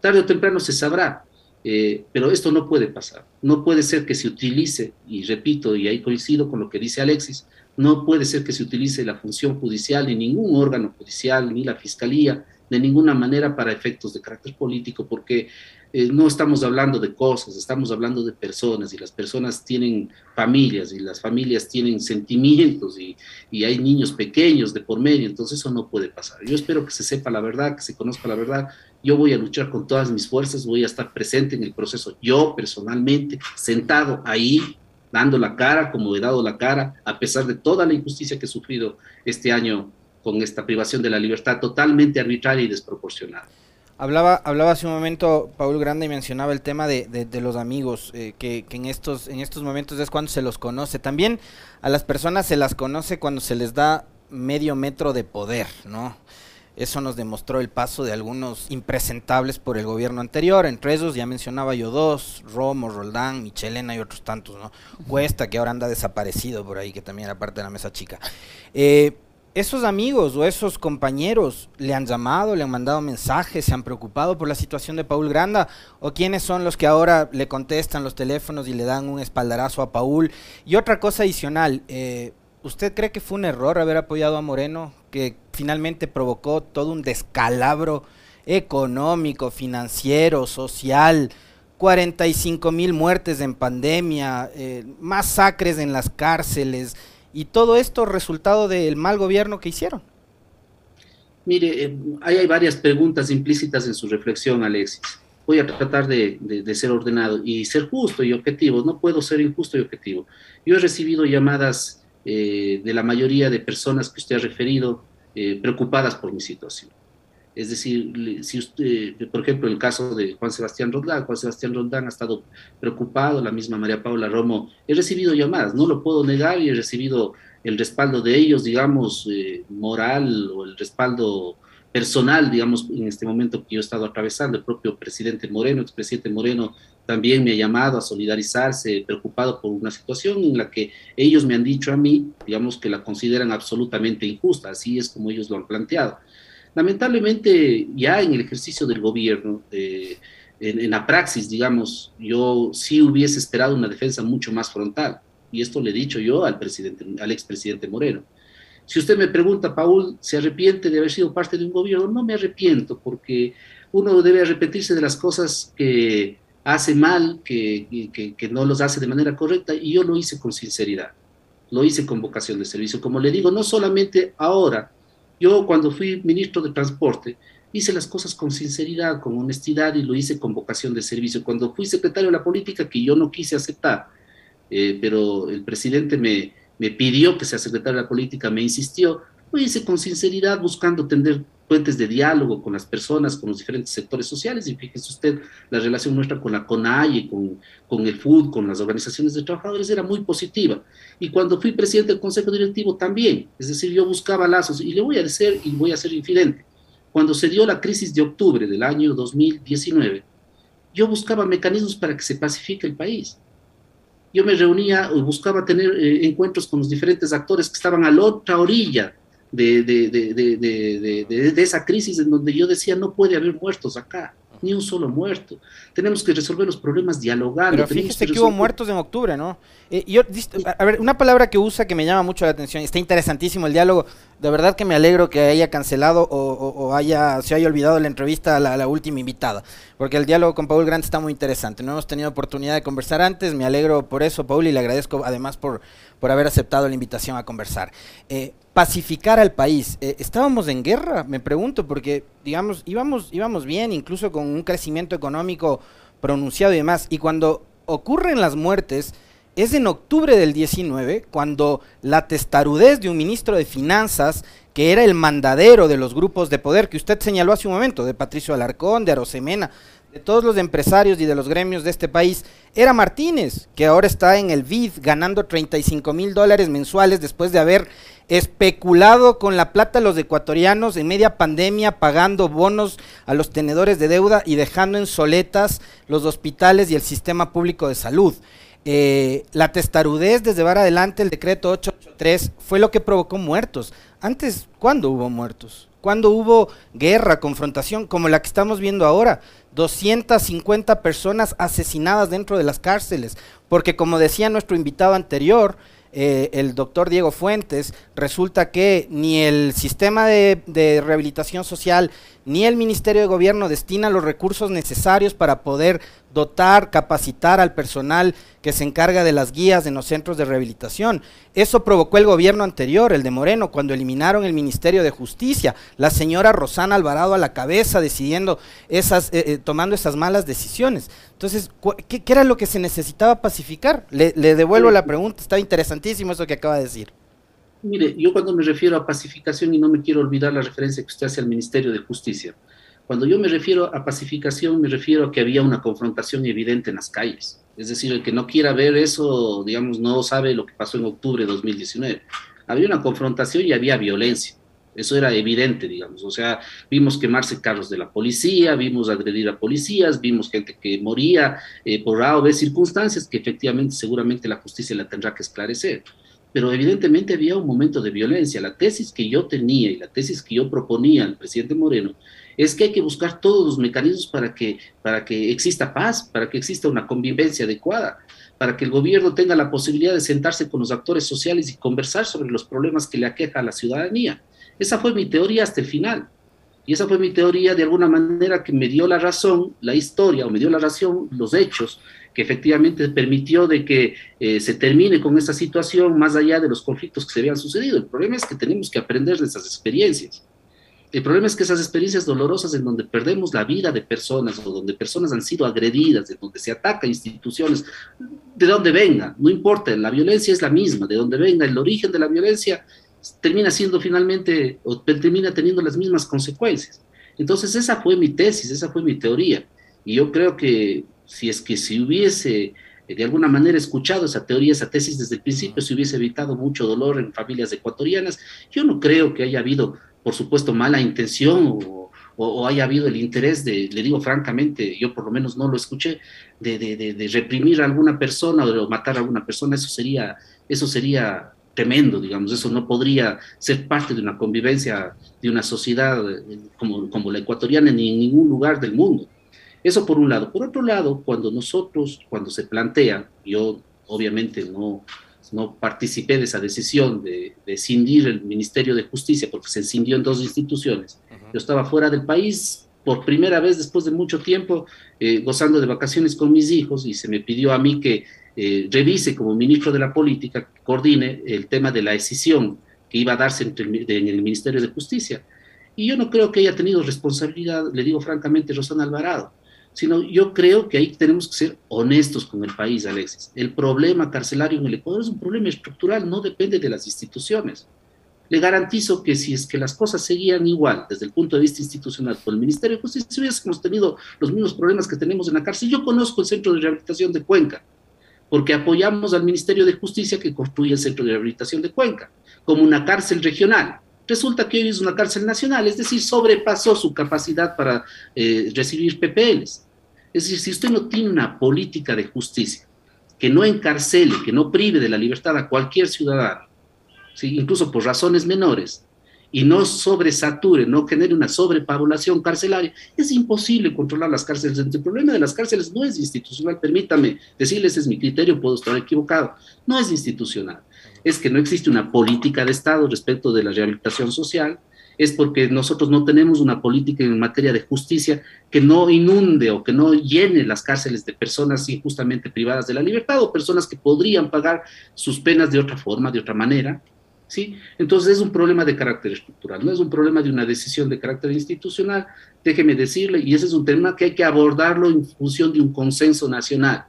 tarde o temprano se sabrá. Eh, pero esto no puede pasar. No puede ser que se utilice, y repito, y ahí coincido con lo que dice Alexis, no puede ser que se utilice la función judicial, ni ningún órgano judicial, ni la fiscalía, de ninguna manera para efectos de carácter político, porque eh, no estamos hablando de cosas, estamos hablando de personas, y las personas tienen familias, y las familias tienen sentimientos, y, y hay niños pequeños de por medio, entonces eso no puede pasar. Yo espero que se sepa la verdad, que se conozca la verdad, yo voy a luchar con todas mis fuerzas, voy a estar presente en el proceso, yo personalmente, sentado ahí, dando la cara como he dado la cara, a pesar de toda la injusticia que he sufrido este año con esta privación de la libertad totalmente arbitraria y desproporcionada. Hablaba, hablaba hace un momento Paul Grande y mencionaba el tema de, de, los amigos, eh, que, que, en, estos, en estos momentos es cuando se los conoce. También a las personas se las conoce cuando se les da medio metro de poder, ¿no? Eso nos demostró el paso de algunos impresentables por el gobierno anterior, entre esos ya mencionaba yo dos, Romo, Roldán, Michelena y otros tantos, ¿no? Cuesta, que ahora anda desaparecido por ahí, que también era parte de la mesa chica. Eh, esos amigos o esos compañeros le han llamado, le han mandado mensajes, se han preocupado por la situación de Paul Granda o quiénes son los que ahora le contestan los teléfonos y le dan un espaldarazo a Paul. Y otra cosa adicional, eh, ¿usted cree que fue un error haber apoyado a Moreno que finalmente provocó todo un descalabro económico, financiero, social? 45 mil muertes en pandemia, eh, masacres en las cárceles, y todo esto resultado del mal gobierno que hicieron. Mire, eh, hay varias preguntas implícitas en su reflexión, Alexis. Voy a tratar de, ser ordenado y ser justo y objetivo. No puedo ser injusto y objetivo. Yo he recibido llamadas eh, de la mayoría de personas que usted ha referido eh, preocupadas por mi situación. Es decir, si usted, por ejemplo, el caso de Juan Sebastián Roldán, Juan Sebastián Roldán ha estado preocupado, la misma María Paula Romo, he recibido llamadas, no lo puedo negar y he recibido el respaldo de ellos, digamos, eh, moral o el respaldo personal, digamos, en este momento que yo he estado atravesando. El propio presidente Moreno, expresidente Moreno, también me ha llamado a solidarizarse, preocupado por una situación en la que ellos me han dicho a mí, digamos, que la consideran absolutamente injusta, así es como ellos lo han planteado. Lamentablemente, ya en el ejercicio del gobierno, en, en, la praxis, digamos, yo sí hubiese esperado una defensa mucho más frontal. Y esto le he dicho yo al, presidente, al expresidente Moreno. Si usted me pregunta, Paul, ¿se arrepiente de haber sido parte de un gobierno? No me arrepiento, porque uno debe arrepentirse de las cosas que hace mal, que, que, no los hace de manera correcta, y yo lo hice con sinceridad, lo hice con vocación de servicio. Como le digo, no solamente ahora, yo cuando fui ministro de Transporte hice las cosas con sinceridad, con honestidad y lo hice con vocación de servicio. Cuando fui secretario de la política, que yo no quise aceptar, eh, pero el presidente me, me pidió que sea secretario de la política, me insistió, lo hice con sinceridad, buscando tender puentes de diálogo con las personas, con los diferentes sectores sociales, y fíjese usted, la relación nuestra con la CONAI, con, con el FUD, con las organizaciones de trabajadores era muy positiva. Y cuando fui presidente del Consejo Directivo también, es decir, yo buscaba lazos, y le voy a decir, y voy a ser infidente, cuando se dio la crisis de octubre del año 2019, yo buscaba mecanismos para que se pacifique el país. Yo me reunía, buscaba tener eh, encuentros con los diferentes actores que estaban a la otra orilla de, de, de, de, esa crisis en donde yo decía no puede haber muertos acá, ni un solo muerto. Tenemos que resolver los problemas dialogando. Pero fíjese que, hubo muertos en octubre, ¿no? Eh, yo, a ver, una palabra que usa que me llama mucho la atención, está interesantísimo el diálogo, de verdad que me alegro que haya cancelado o, haya se haya olvidado la entrevista a la, última invitada, porque el diálogo con Paul Grant está muy interesante, no hemos tenido oportunidad de conversar antes, me alegro por eso, Paul, y le agradezco además por, por haber aceptado la invitación a conversar. Eh, pacificar al país. Eh, ¿Estábamos en guerra? Me pregunto, porque, digamos, íbamos, íbamos bien, incluso con un crecimiento económico pronunciado y demás. Y cuando ocurren las muertes, es en octubre del 19, cuando la testarudez de un ministro de Finanzas, que era el mandadero de los grupos de poder que usted señaló hace un momento, de Patricio Alarcón, de Arosemena, de todos los empresarios y de los gremios de este país, era Martínez, que ahora está en el BID ganando 35 mil dólares mensuales después de haber especulado con la plata de los ecuatorianos en media pandemia, pagando bonos a los tenedores de deuda y dejando en soletas los hospitales y el sistema público de salud. Eh, la testarudez de llevar adelante el decreto 883 fue lo que provocó muertos. Antes, ¿cuándo hubo muertos? ¿Cuándo hubo guerra, confrontación como la que estamos viendo ahora? 250 personas asesinadas dentro de las cárceles, porque como decía nuestro invitado anterior, eh, el doctor Diego Fuentes, resulta que ni el sistema de, rehabilitación social, ni el Ministerio de Gobierno destina los recursos necesarios para poder dotar, capacitar al personal que se encarga de las guías en los centros de rehabilitación. Eso provocó el gobierno anterior, el de Moreno, cuando eliminaron el Ministerio de Justicia, la señora Rosana Alvarado a la cabeza decidiendo esas, eh, eh, tomando esas malas decisiones. Entonces, ¿qué, era lo que se necesitaba pacificar? Le, le devuelvo la pregunta, está interesantísimo eso que acaba de decir. Mire, yo cuando me refiero a pacificación, y no me quiero olvidar la referencia que usted hace al Ministerio de Justicia, cuando yo me refiero a pacificación, me refiero a que había una confrontación evidente en las calles. Es decir, el que no quiera ver eso, digamos, no sabe lo que pasó en octubre de 2019. Había una confrontación y había violencia. Eso era evidente, digamos. O sea, vimos quemarse carros de la policía, vimos agredir a policías, vimos gente que moría eh, por A o B circunstancias que efectivamente, seguramente la justicia la tendrá que esclarecer pero evidentemente había un momento de violencia. La tesis que yo tenía y la tesis que yo proponía al presidente Moreno es que hay que buscar todos los mecanismos para que, para que exista paz, para que exista una convivencia adecuada, para que el gobierno tenga la posibilidad de sentarse con los actores sociales y conversar sobre los problemas que le aqueja a la ciudadanía. Esa fue mi teoría hasta el final. Y esa fue mi teoría de alguna manera que me dio la razón, la historia, o me dio la razón, los hechos, que efectivamente permitió de que eh, se termine con esta situación más allá de los conflictos que se habían sucedido. El problema es que tenemos que aprender de esas experiencias. El problema es que esas experiencias dolorosas en donde perdemos la vida de personas o donde personas han sido agredidas, de donde se ataca instituciones, de donde venga, no importa, la violencia es la misma, de donde venga, el origen de la violencia termina siendo finalmente, o termina teniendo las mismas consecuencias. Entonces esa fue mi tesis, esa fue mi teoría. Y yo creo que si es que si hubiese eh, de alguna manera escuchado esa teoría, esa tesis desde el principio, se hubiese evitado mucho dolor en familias ecuatorianas. Yo no creo que haya habido, por supuesto, mala intención o, haya habido el interés de, le digo francamente, yo por lo menos no lo escuché, de, de, reprimir a alguna persona o de matar a alguna persona. Eso sería, eso sería tremendo, digamos, eso no podría ser parte de una convivencia de una sociedad eh, como, como la ecuatoriana ni en ningún lugar del mundo. Eso por un lado. Por otro lado, cuando nosotros, cuando se plantea, yo obviamente no, no participé de esa decisión de, de escindir el Ministerio de Justicia porque se escindió en dos instituciones. Yo estaba fuera del país por primera vez después de mucho tiempo eh, gozando de vacaciones con mis hijos y se me pidió a mí que eh, revise como ministro de la política, coordine el tema de la decisión que iba a darse entre en el Ministerio de Justicia. Y yo no creo que haya tenido responsabilidad, le digo francamente, Rosana Alvarado sino yo creo que ahí tenemos que ser honestos con el país, Alexis. El problema carcelario en el Ecuador es un problema estructural, no depende de las instituciones. Le garantizo que si es que las cosas seguían igual desde el punto de vista institucional por el Ministerio de Justicia, si hubiésemos tenido los mismos problemas que tenemos en la cárcel. Yo conozco el Centro de Rehabilitación de Cuenca, porque apoyamos al Ministerio de Justicia que construye el Centro de Rehabilitación de Cuenca, como una cárcel regional resulta que hoy es una cárcel nacional, es decir, sobrepasó su capacidad para eh, recibir PPLs. Es decir, si usted no tiene una política de justicia que no encarcele, que no prive de la libertad a cualquier ciudadano, incluso por razones menores, y no sobresature, no genere una sobrepoblación carcelaria, es imposible controlar las cárceles. El problema de las cárceles no es institucional, permítame decirles, es mi criterio, puedo estar equivocado, no es institucional es que no existe una política de Estado respecto de la rehabilitación social, es porque nosotros no tenemos una política en materia de justicia que no inunde o que no llene las cárceles de personas injustamente privadas de la libertad o personas que podrían pagar sus penas de otra forma, de otra manera. ¿sí? Entonces es un problema de carácter estructural, no es un problema de una decisión de carácter institucional, déjeme decirle, y ese es un tema que hay que abordarlo en función de un consenso nacional.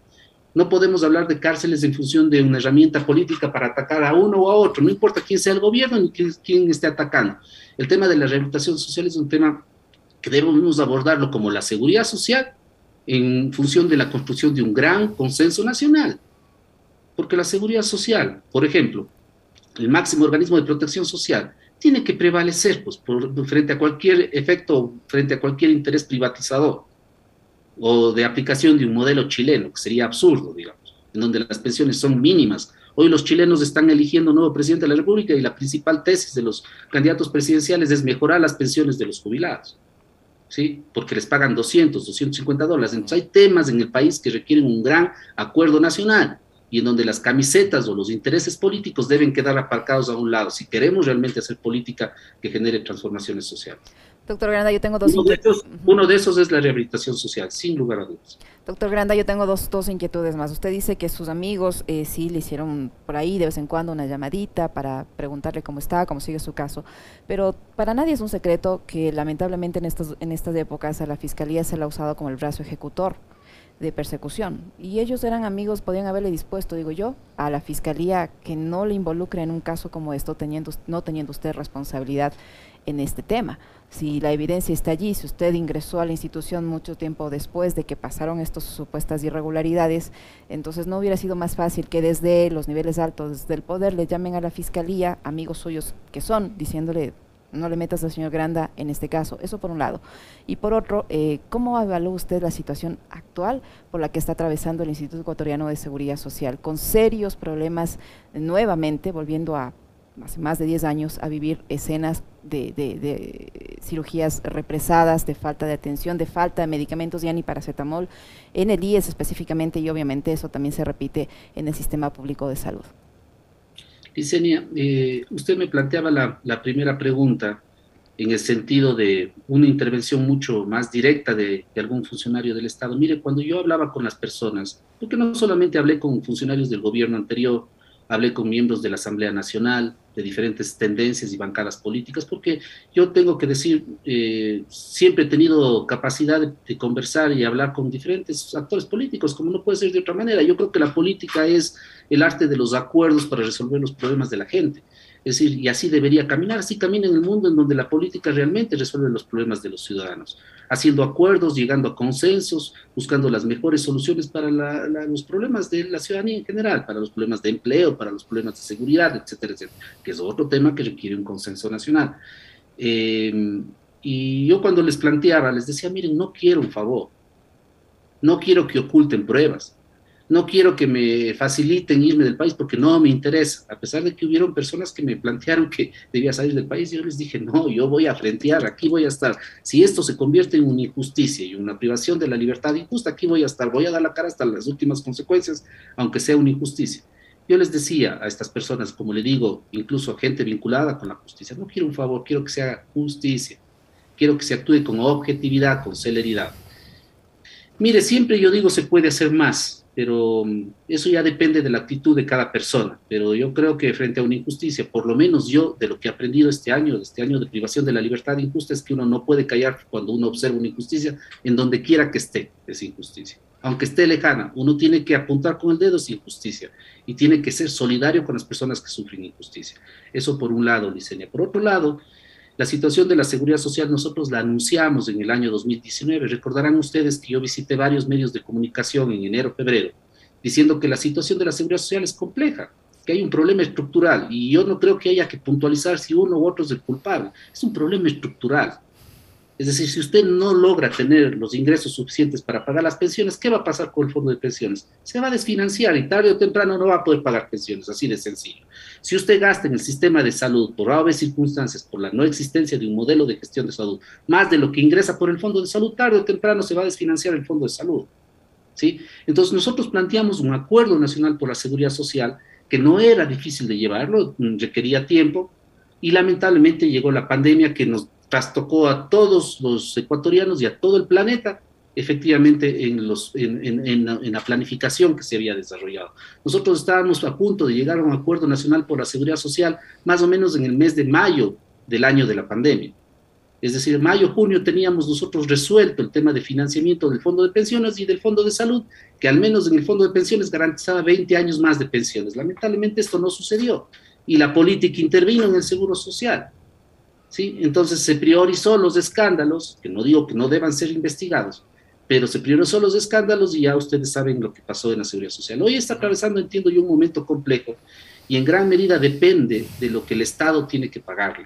No podemos hablar de cárceles en función de una herramienta política para atacar a uno o a otro, no importa quién sea el gobierno ni quién, esté atacando. El tema de la rehabilitación social es un tema que debemos abordarlo como la seguridad social en función de la construcción de un gran consenso nacional. Porque la seguridad social, por ejemplo, el máximo organismo de protección social, tiene que prevalecer pues, frente a cualquier efecto, frente a cualquier interés privatizador o de aplicación de un modelo chileno, que sería absurdo, digamos, en donde las pensiones son mínimas. Hoy los chilenos están eligiendo nuevo presidente de la República y la principal tesis de los candidatos presidenciales es mejorar las pensiones de los jubilados, ¿sí? Porque les pagan 200, 250 dólares. Entonces hay temas en el país que requieren un gran acuerdo nacional y en donde las camisetas o los intereses políticos deben quedar aparcados a un lado si queremos realmente hacer política que genere transformaciones sociales. Doctor Granda, yo tengo dos uno de, esos, uno de esos es la rehabilitación social, sin lugar a dudas. Doctor Granda, yo tengo dos, dos inquietudes más. Usted dice que sus amigos eh, sí le hicieron por ahí de vez en cuando una llamadita para preguntarle cómo está, cómo sigue su caso, pero para nadie es un secreto que lamentablemente en, estos, en estas épocas a la Fiscalía se le ha usado como el brazo ejecutor de persecución. Y ellos eran amigos, podían haberle dispuesto, digo yo, a la fiscalía que no le involucre en un caso como esto, teniendo, no teniendo usted responsabilidad en este tema. Si la evidencia está allí, si usted ingresó a la institución mucho tiempo después de que pasaron estas supuestas irregularidades, entonces no hubiera sido más fácil que desde los niveles altos del poder le llamen a la fiscalía, amigos suyos que son, diciéndole no le metas al señor Granda en este caso. Eso por un lado. Y por otro, eh, ¿cómo evalúa usted la situación actual por la que está atravesando el Instituto Ecuatoriano de Seguridad Social, con serios problemas nuevamente, volviendo a hace más de 10 años, a vivir escenas de, cirugías represadas, de falta de atención, de falta de medicamentos, ya ni paracetamol, en el IES específicamente, y obviamente eso también se repite en el sistema público de salud? Licenia, eh, usted me planteaba la, primera pregunta en el sentido de una intervención mucho más directa de, algún funcionario del Estado. Mire, cuando yo hablaba con las personas, porque no solamente hablé con funcionarios del gobierno anterior, hablé con miembros de la Asamblea Nacional, de diferentes tendencias y bancadas políticas, porque yo tengo que decir, eh, siempre he tenido capacidad de, conversar y hablar con diferentes actores políticos, como no puede ser de otra manera. Yo creo que la política es el arte de los acuerdos para resolver los problemas de la gente. Es decir, y así debería caminar, así camina en el mundo en donde la política realmente resuelve los problemas de los ciudadanos, haciendo acuerdos, llegando a consensos, buscando las mejores soluciones para los problemas de la ciudadanía en general, para los problemas de empleo, para los problemas de seguridad, etcétera, etcétera, que es otro tema que requiere un consenso nacional. Eh, y yo cuando les planteaba, les decía, miren, no quiero un favor, no quiero que oculten pruebas, no quiero que me faciliten irme del país porque no me interesa, a pesar de que hubieron personas que me plantearon que debía salir del país, yo les dije, no, yo voy a frentear, aquí voy a estar. Si esto se convierte en una injusticia y una privación de la libertad injusta, aquí voy a estar, voy a dar la cara hasta las últimas consecuencias, aunque sea una injusticia. Yo les decía a estas personas, como le digo, incluso a gente vinculada con la justicia, no quiero un favor, quiero que sea justicia, quiero que se actúe con objetividad, con celeridad. Mire, siempre yo digo se puede hacer más, pero mm, eso ya depende de la actitud de cada persona. Pero yo creo que frente a una injusticia, por lo menos yo, de lo que he aprendido este año, de este año de privación de la libertad injusta, es que uno no puede callar cuando uno observa una injusticia en donde quiera que esté esa injusticia. Aunque esté lejana, uno tiene que apuntar con el dedo esa injusticia y tiene que ser solidario con las personas que sufren injusticia. Eso por un lado, Licenia. Por otro lado, la situación de la seguridad social nosotros la anunciamos en el año 2019. Recordarán ustedes que yo visité varios medios de comunicación en enero, febrero, diciendo que la situación de la seguridad social es compleja, que hay un problema estructural y yo no creo que haya que puntualizar si uno u otro es el culpable. Es un problema estructural. Es decir, si usted no logra tener los ingresos suficientes para pagar las pensiones, ¿qué va a pasar con el fondo de pensiones? Se va a desfinanciar y tarde o temprano no va a poder pagar pensiones, así de sencillo. Si usted gasta en el sistema de salud por graves circunstancias, por la no existencia de un modelo de gestión de salud, más de lo que ingresa por el fondo de salud, tarde o temprano se va a desfinanciar el fondo de salud. ¿sí? Entonces nosotros planteamos un acuerdo nacional por la seguridad social que no era difícil de llevarlo, requería tiempo, y lamentablemente llegó la pandemia que nos trastocó a todos los ecuatorianos y a todo el planeta, efectivamente en, los, en, la planificación que se había desarrollado. Nosotros estábamos a punto de llegar a un acuerdo nacional por la seguridad social más o menos en el mes de mayo del año de la pandemia. Es decir, en mayo, junio teníamos nosotros resuelto el tema de financiamiento del fondo de pensiones y del fondo de salud, que al menos en el fondo de pensiones garantizaba 20 años más de pensiones. Lamentablemente esto no sucedió y la política intervino en el seguro social. ¿Sí? Entonces se priorizó los escándalos, que no digo que no deban ser investigados, pero se priorizó los escándalos y ya ustedes saben lo que pasó en la seguridad social. Hoy está atravesando, entiendo yo, un momento complejo y en gran medida depende de lo que el Estado tiene que pagarle.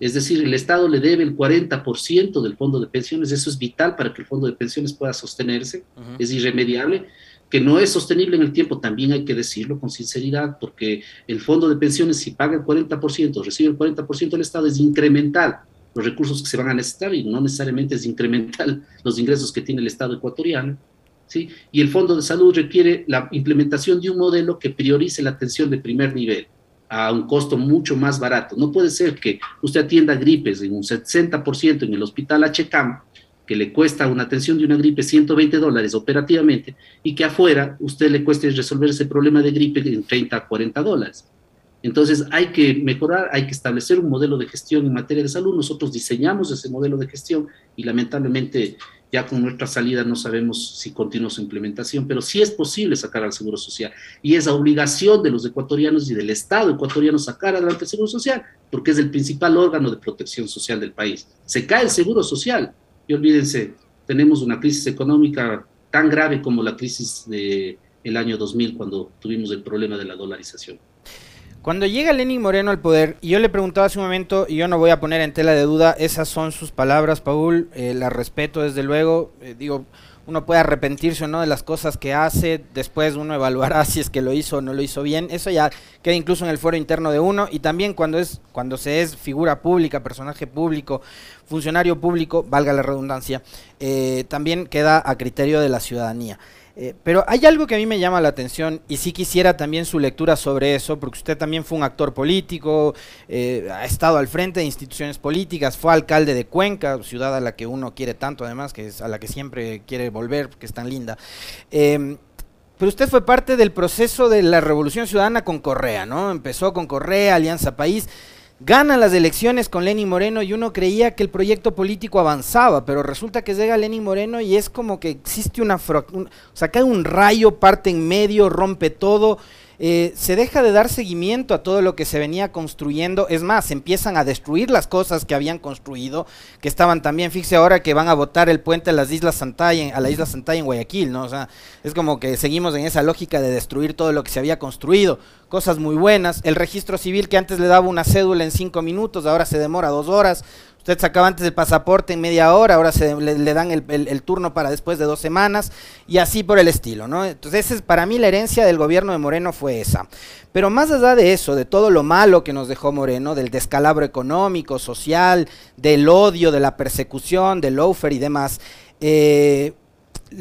Es decir, el Estado le debe el 40% del fondo de pensiones, eso es vital para que el fondo de pensiones pueda sostenerse, es irremediable que no es sostenible en el tiempo, también hay que decirlo con sinceridad, porque el fondo de pensiones, si paga el 40%, recibe el 40% del Estado, es incremental los recursos que se van a necesitar y no necesariamente es incremental *laughs* los ingresos que tiene el Estado ecuatoriano. ¿sí? Y el fondo de salud requiere la implementación de un modelo que priorice la atención de primer nivel. a un costo mucho más barato. No puede ser que usted atienda gripes en un 60% en el hospital HCAM, que le cuesta una atención de una gripe 120 dólares operativamente, y que afuera usted le cueste resolver ese problema de gripe en 30 a 40 dólares. Entonces hay que mejorar, hay que establecer un modelo de gestión en materia de salud. Nosotros diseñamos ese modelo de gestión y lamentablemente ya con nuestra salida no sabemos si continúa su implementación, pero sí es posible sacar al Seguro Social. Y es obligación de los ecuatorianos y del Estado ecuatoriano sacar adelante el Seguro Social, porque es el principal órgano de protección social del país. Se cae el Seguro Social y olvídense, tenemos una crisis económica tan grave como la crisis del el año 2000, cuando tuvimos el problema de la dolarización. Cuando llega Lenin Moreno al poder, y yo le preguntaba hace un momento, y yo no voy a poner en tela de duda, esas son sus palabras, Paul, eh, las respeto desde luego, eh, digo, uno puede arrepentirse o no de las cosas que hace, después uno evaluará *laughs* si es que lo hizo o no lo hizo bien, eso ya queda incluso en el foro interno de uno, y también cuando, es, cuando se es figura pública, personaje público, funcionario público, valga la redundancia, eh, también queda a criterio de la ciudadanía. Eh, pero hay algo que a mí me llama la atención y sí quisiera también su lectura sobre eso, porque usted también fue un actor político, eh, ha estado al frente de instituciones políticas, fue alcalde de Cuenca, ciudad a la que uno quiere tanto además, que es a la que siempre quiere volver, que es tan linda. Em, pero usted fue parte del proceso de la Revolución Ciudadana con Correa, ¿no? Empezó con Correa, Alianza País. Ganan las elecciones con Lenin Moreno y uno creía que el proyecto político avanzaba, pero resulta que llega Lenin Moreno y es como que existe una... o sea, cae un rayo, parte en medio, rompe todo eh, se deja de dar seguimiento a todo lo que se venía construyendo. Es más, empiezan a destruir las cosas que habían construido, que estaban también, fíjese ahora que van a votar el puente a las Islas a la isla Santay en Guayaquil, ¿no? O sea, es como que seguimos en esa lógica de destruir todo lo que se había construido. Cosas muy buenas. El registro civil que antes le daba una cédula en cinco minutos, ahora se demora dos horas. Usted sacaba antes el pasaporte en media hora, ahora se le, dan el, turno para después de dos semanas y así por el estilo, ¿no? Entonces, es, para mí la herencia del gobierno de Moreno fue esa. Pero más allá de eso, de todo lo malo que nos dejó Moreno, del descalabro económico, social, del odio, de la persecución, del loafer y demás, eh,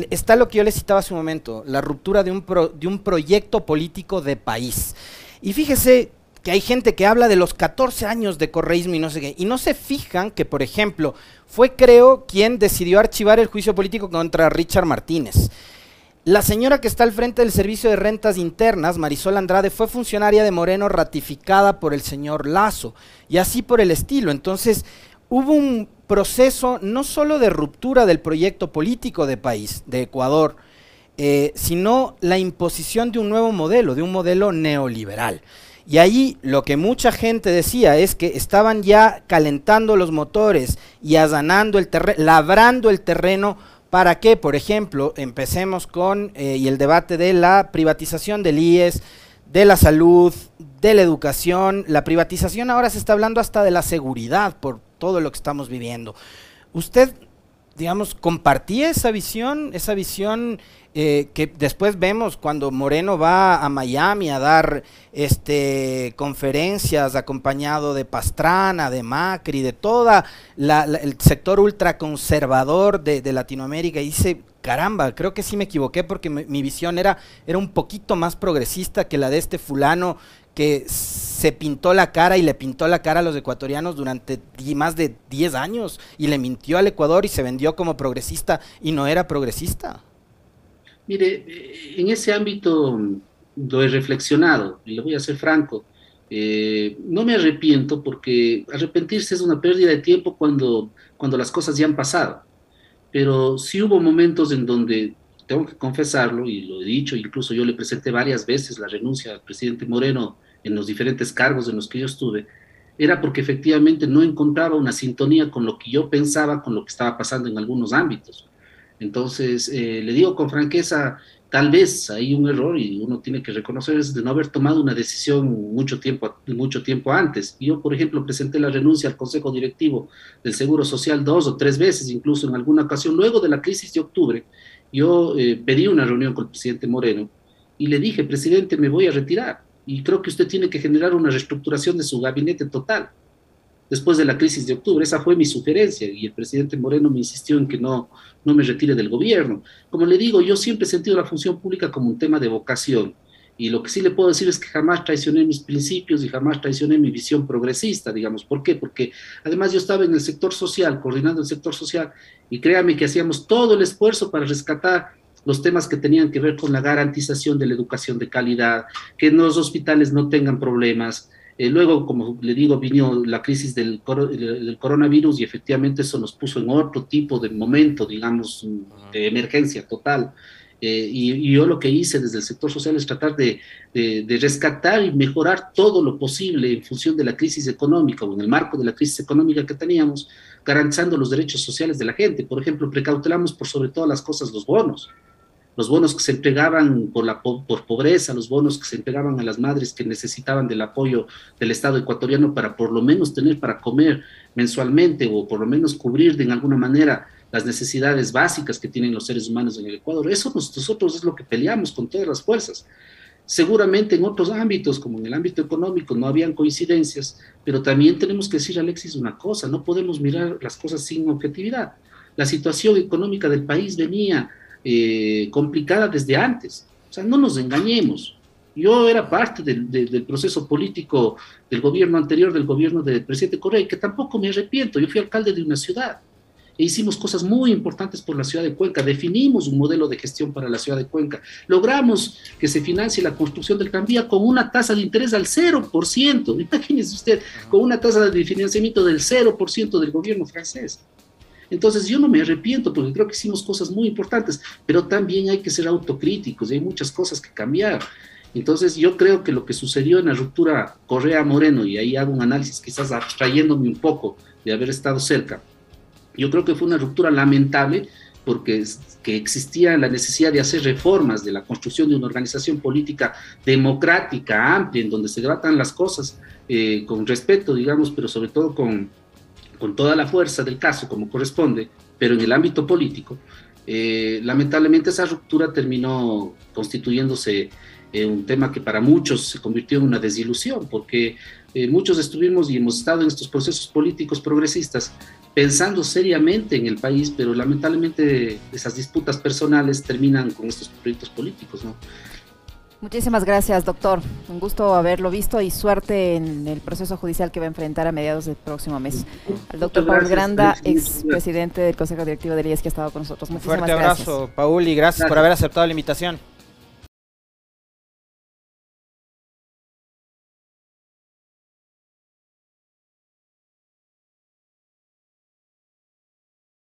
está lo que yo le citaba hace un momento, la ruptura de un proyecto político de país. Y fíjese que hay gente que habla de los 14 años de correísmo y no sé qué, y no se fijan que, por ejemplo, fue creo quien decidió archivar el juicio político contra Richard Martínez. La señora que está al frente del Servicio de Rentas Internas, Marisol Andrade, fue funcionaria de Moreno ratificada por el señor Lazo, y así por el estilo. Entonces, hubo un proceso no solo de ruptura del proyecto político de país, de Ecuador, eh, sino la imposición de un nuevo modelo, de un modelo neoliberal. Y ahí lo que mucha gente decía es que estaban ya calentando los motores y allanando el terreno, labrando el terreno para que, por ejemplo, empecemos con eh, y el debate de la privatización del IES, de la salud, de la educación. La privatización ahora se está hablando hasta de la seguridad por todo lo que estamos viviendo. ¿Usted, digamos, compartía esa visión, esa visión eh, que después vemos cuando Moreno va a Miami a dar este, conferencias acompañado de Pastrana, de Macri, de todo el sector ultraconservador de, de Latinoamérica y dice, caramba, creo que sí me equivoqué porque mi, visión era, era un poquito más progresista que la de este fulano que se pintó la cara y le pintó la cara a los ecuatorianos durante más de 10 años y le mintió al Ecuador y se vendió como progresista y no era progresista. Mire, en ese ámbito lo he reflexionado, y le voy a ser franco. Eh, no me arrepiento porque arrepentirse es una pérdida de tiempo cuando, cuando las cosas ya han pasado. Pero sí hubo momentos en donde, tengo que confesarlo, y lo he dicho, incluso yo le presenté varias veces la renuncia al presidente Moreno en los diferentes cargos en los que yo estuve, era porque efectivamente no encontraba una sintonía con lo que yo pensaba, con lo que estaba pasando en algunos ámbitos. Entonces, eh, le digo con franqueza, tal vez hay un error y uno tiene que reconocer es de no haber tomado una decisión mucho tiempo, mucho tiempo antes. Yo, por ejemplo, presenté la renuncia al Consejo Directivo del Seguro Social dos o tres veces, incluso en alguna ocasión, luego de la crisis de octubre, yo eh, pedí una reunión con el presidente Moreno y le dije, presidente, me voy a retirar y creo que usted tiene que generar una reestructuración de su gabinete total después de la crisis de octubre. Esa fue mi sugerencia y el presidente Moreno me insistió en que no, no me retire del gobierno. Como le digo, yo siempre he sentido la función pública como un tema de vocación Y lo que sí le puedo decir es que jamás traicioné mis principios y jamás traicioné mi visión progresista, digamos. ¿Por qué? Porque además yo estaba en el sector social, coordinando el sector social, y créame que hacíamos todo el esfuerzo para rescatar los temas que tenían que ver con la garantización de la educación de calidad, que en los hospitales no tengan problemas. Eh, luego, como le digo, vino la crisis del, del, coronavirus y efectivamente eso nos puso en otro tipo de momento, digamos, de emergencia total. Eh, y, yo lo que hice desde el sector social es tratar de, rescatar y mejorar todo lo posible en función de la crisis económica o en el marco de la crisis económica que teníamos, garantizando los derechos sociales de la gente. Por ejemplo, precautelamos por sobre todas las cosas los bonos, los bonos que se entregaban por, la, por pobreza, los bonos que se entregaban a las madres que necesitaban del apoyo del Estado ecuatoriano para por lo menos tener para comer mensualmente o por lo menos cubrir de alguna manera las necesidades básicas que tienen los seres humanos en el Ecuador. Eso nosotros es lo que peleamos con todas las fuerzas. Seguramente en otros ámbitos, como en el ámbito económico, no habían coincidencias, pero también tenemos que decir, Alexis, una cosa, no podemos mirar las cosas sin objetividad. La situación económica del país venía eh, complicada desde antes. O sea, no nos engañemos. Yo era parte del, del, proceso político del gobierno anterior, del gobierno del presidente Correa, y que tampoco me arrepiento. Yo fui alcalde de una ciudad e hicimos cosas muy importantes por la ciudad de Cuenca, definimos un modelo de gestión para la ciudad de Cuenca, logramos que se financie la construcción del tranvía con una tasa de interés al 0%, imagínese usted, con una tasa de financiamiento del 0% del gobierno francés. Entonces yo no me arrepiento porque creo que hicimos cosas muy importantes, pero también hay que ser autocríticos y hay muchas cosas que cambiar. Entonces yo creo que lo que sucedió en la ruptura Correa-Moreno, y ahí hago un análisis quizás abstrayéndome un poco de haber estado cerca, yo creo que fue una ruptura lamentable porque que existía la necesidad de hacer reformas de la construcción de una organización política democrática, amplia, en donde se tratan las cosas eh, con respeto, digamos, pero sobre todo con, con toda la fuerza del caso, como corresponde, pero en el ámbito político. Eh, lamentablemente esa ruptura terminó constituyéndose en un tema que para muchos se convirtió en una desilusión, porque eh, muchos estuvimos y hemos estado en estos procesos políticos progresistas pensando seriamente en el país, pero lamentablemente esas disputas personales terminan con estos proyectos políticos, ¿no? Muchísimas gracias, doctor. Un gusto haberlo visto y suerte en el proceso judicial que va a enfrentar a mediados del próximo mes. Al doctor Paul Granda, ex presidente del Consejo Directivo del IES, que ha estado con nosotros. Muchísimas Un fuerte abrazo, Paul, y gracias, por haber aceptado la invitación.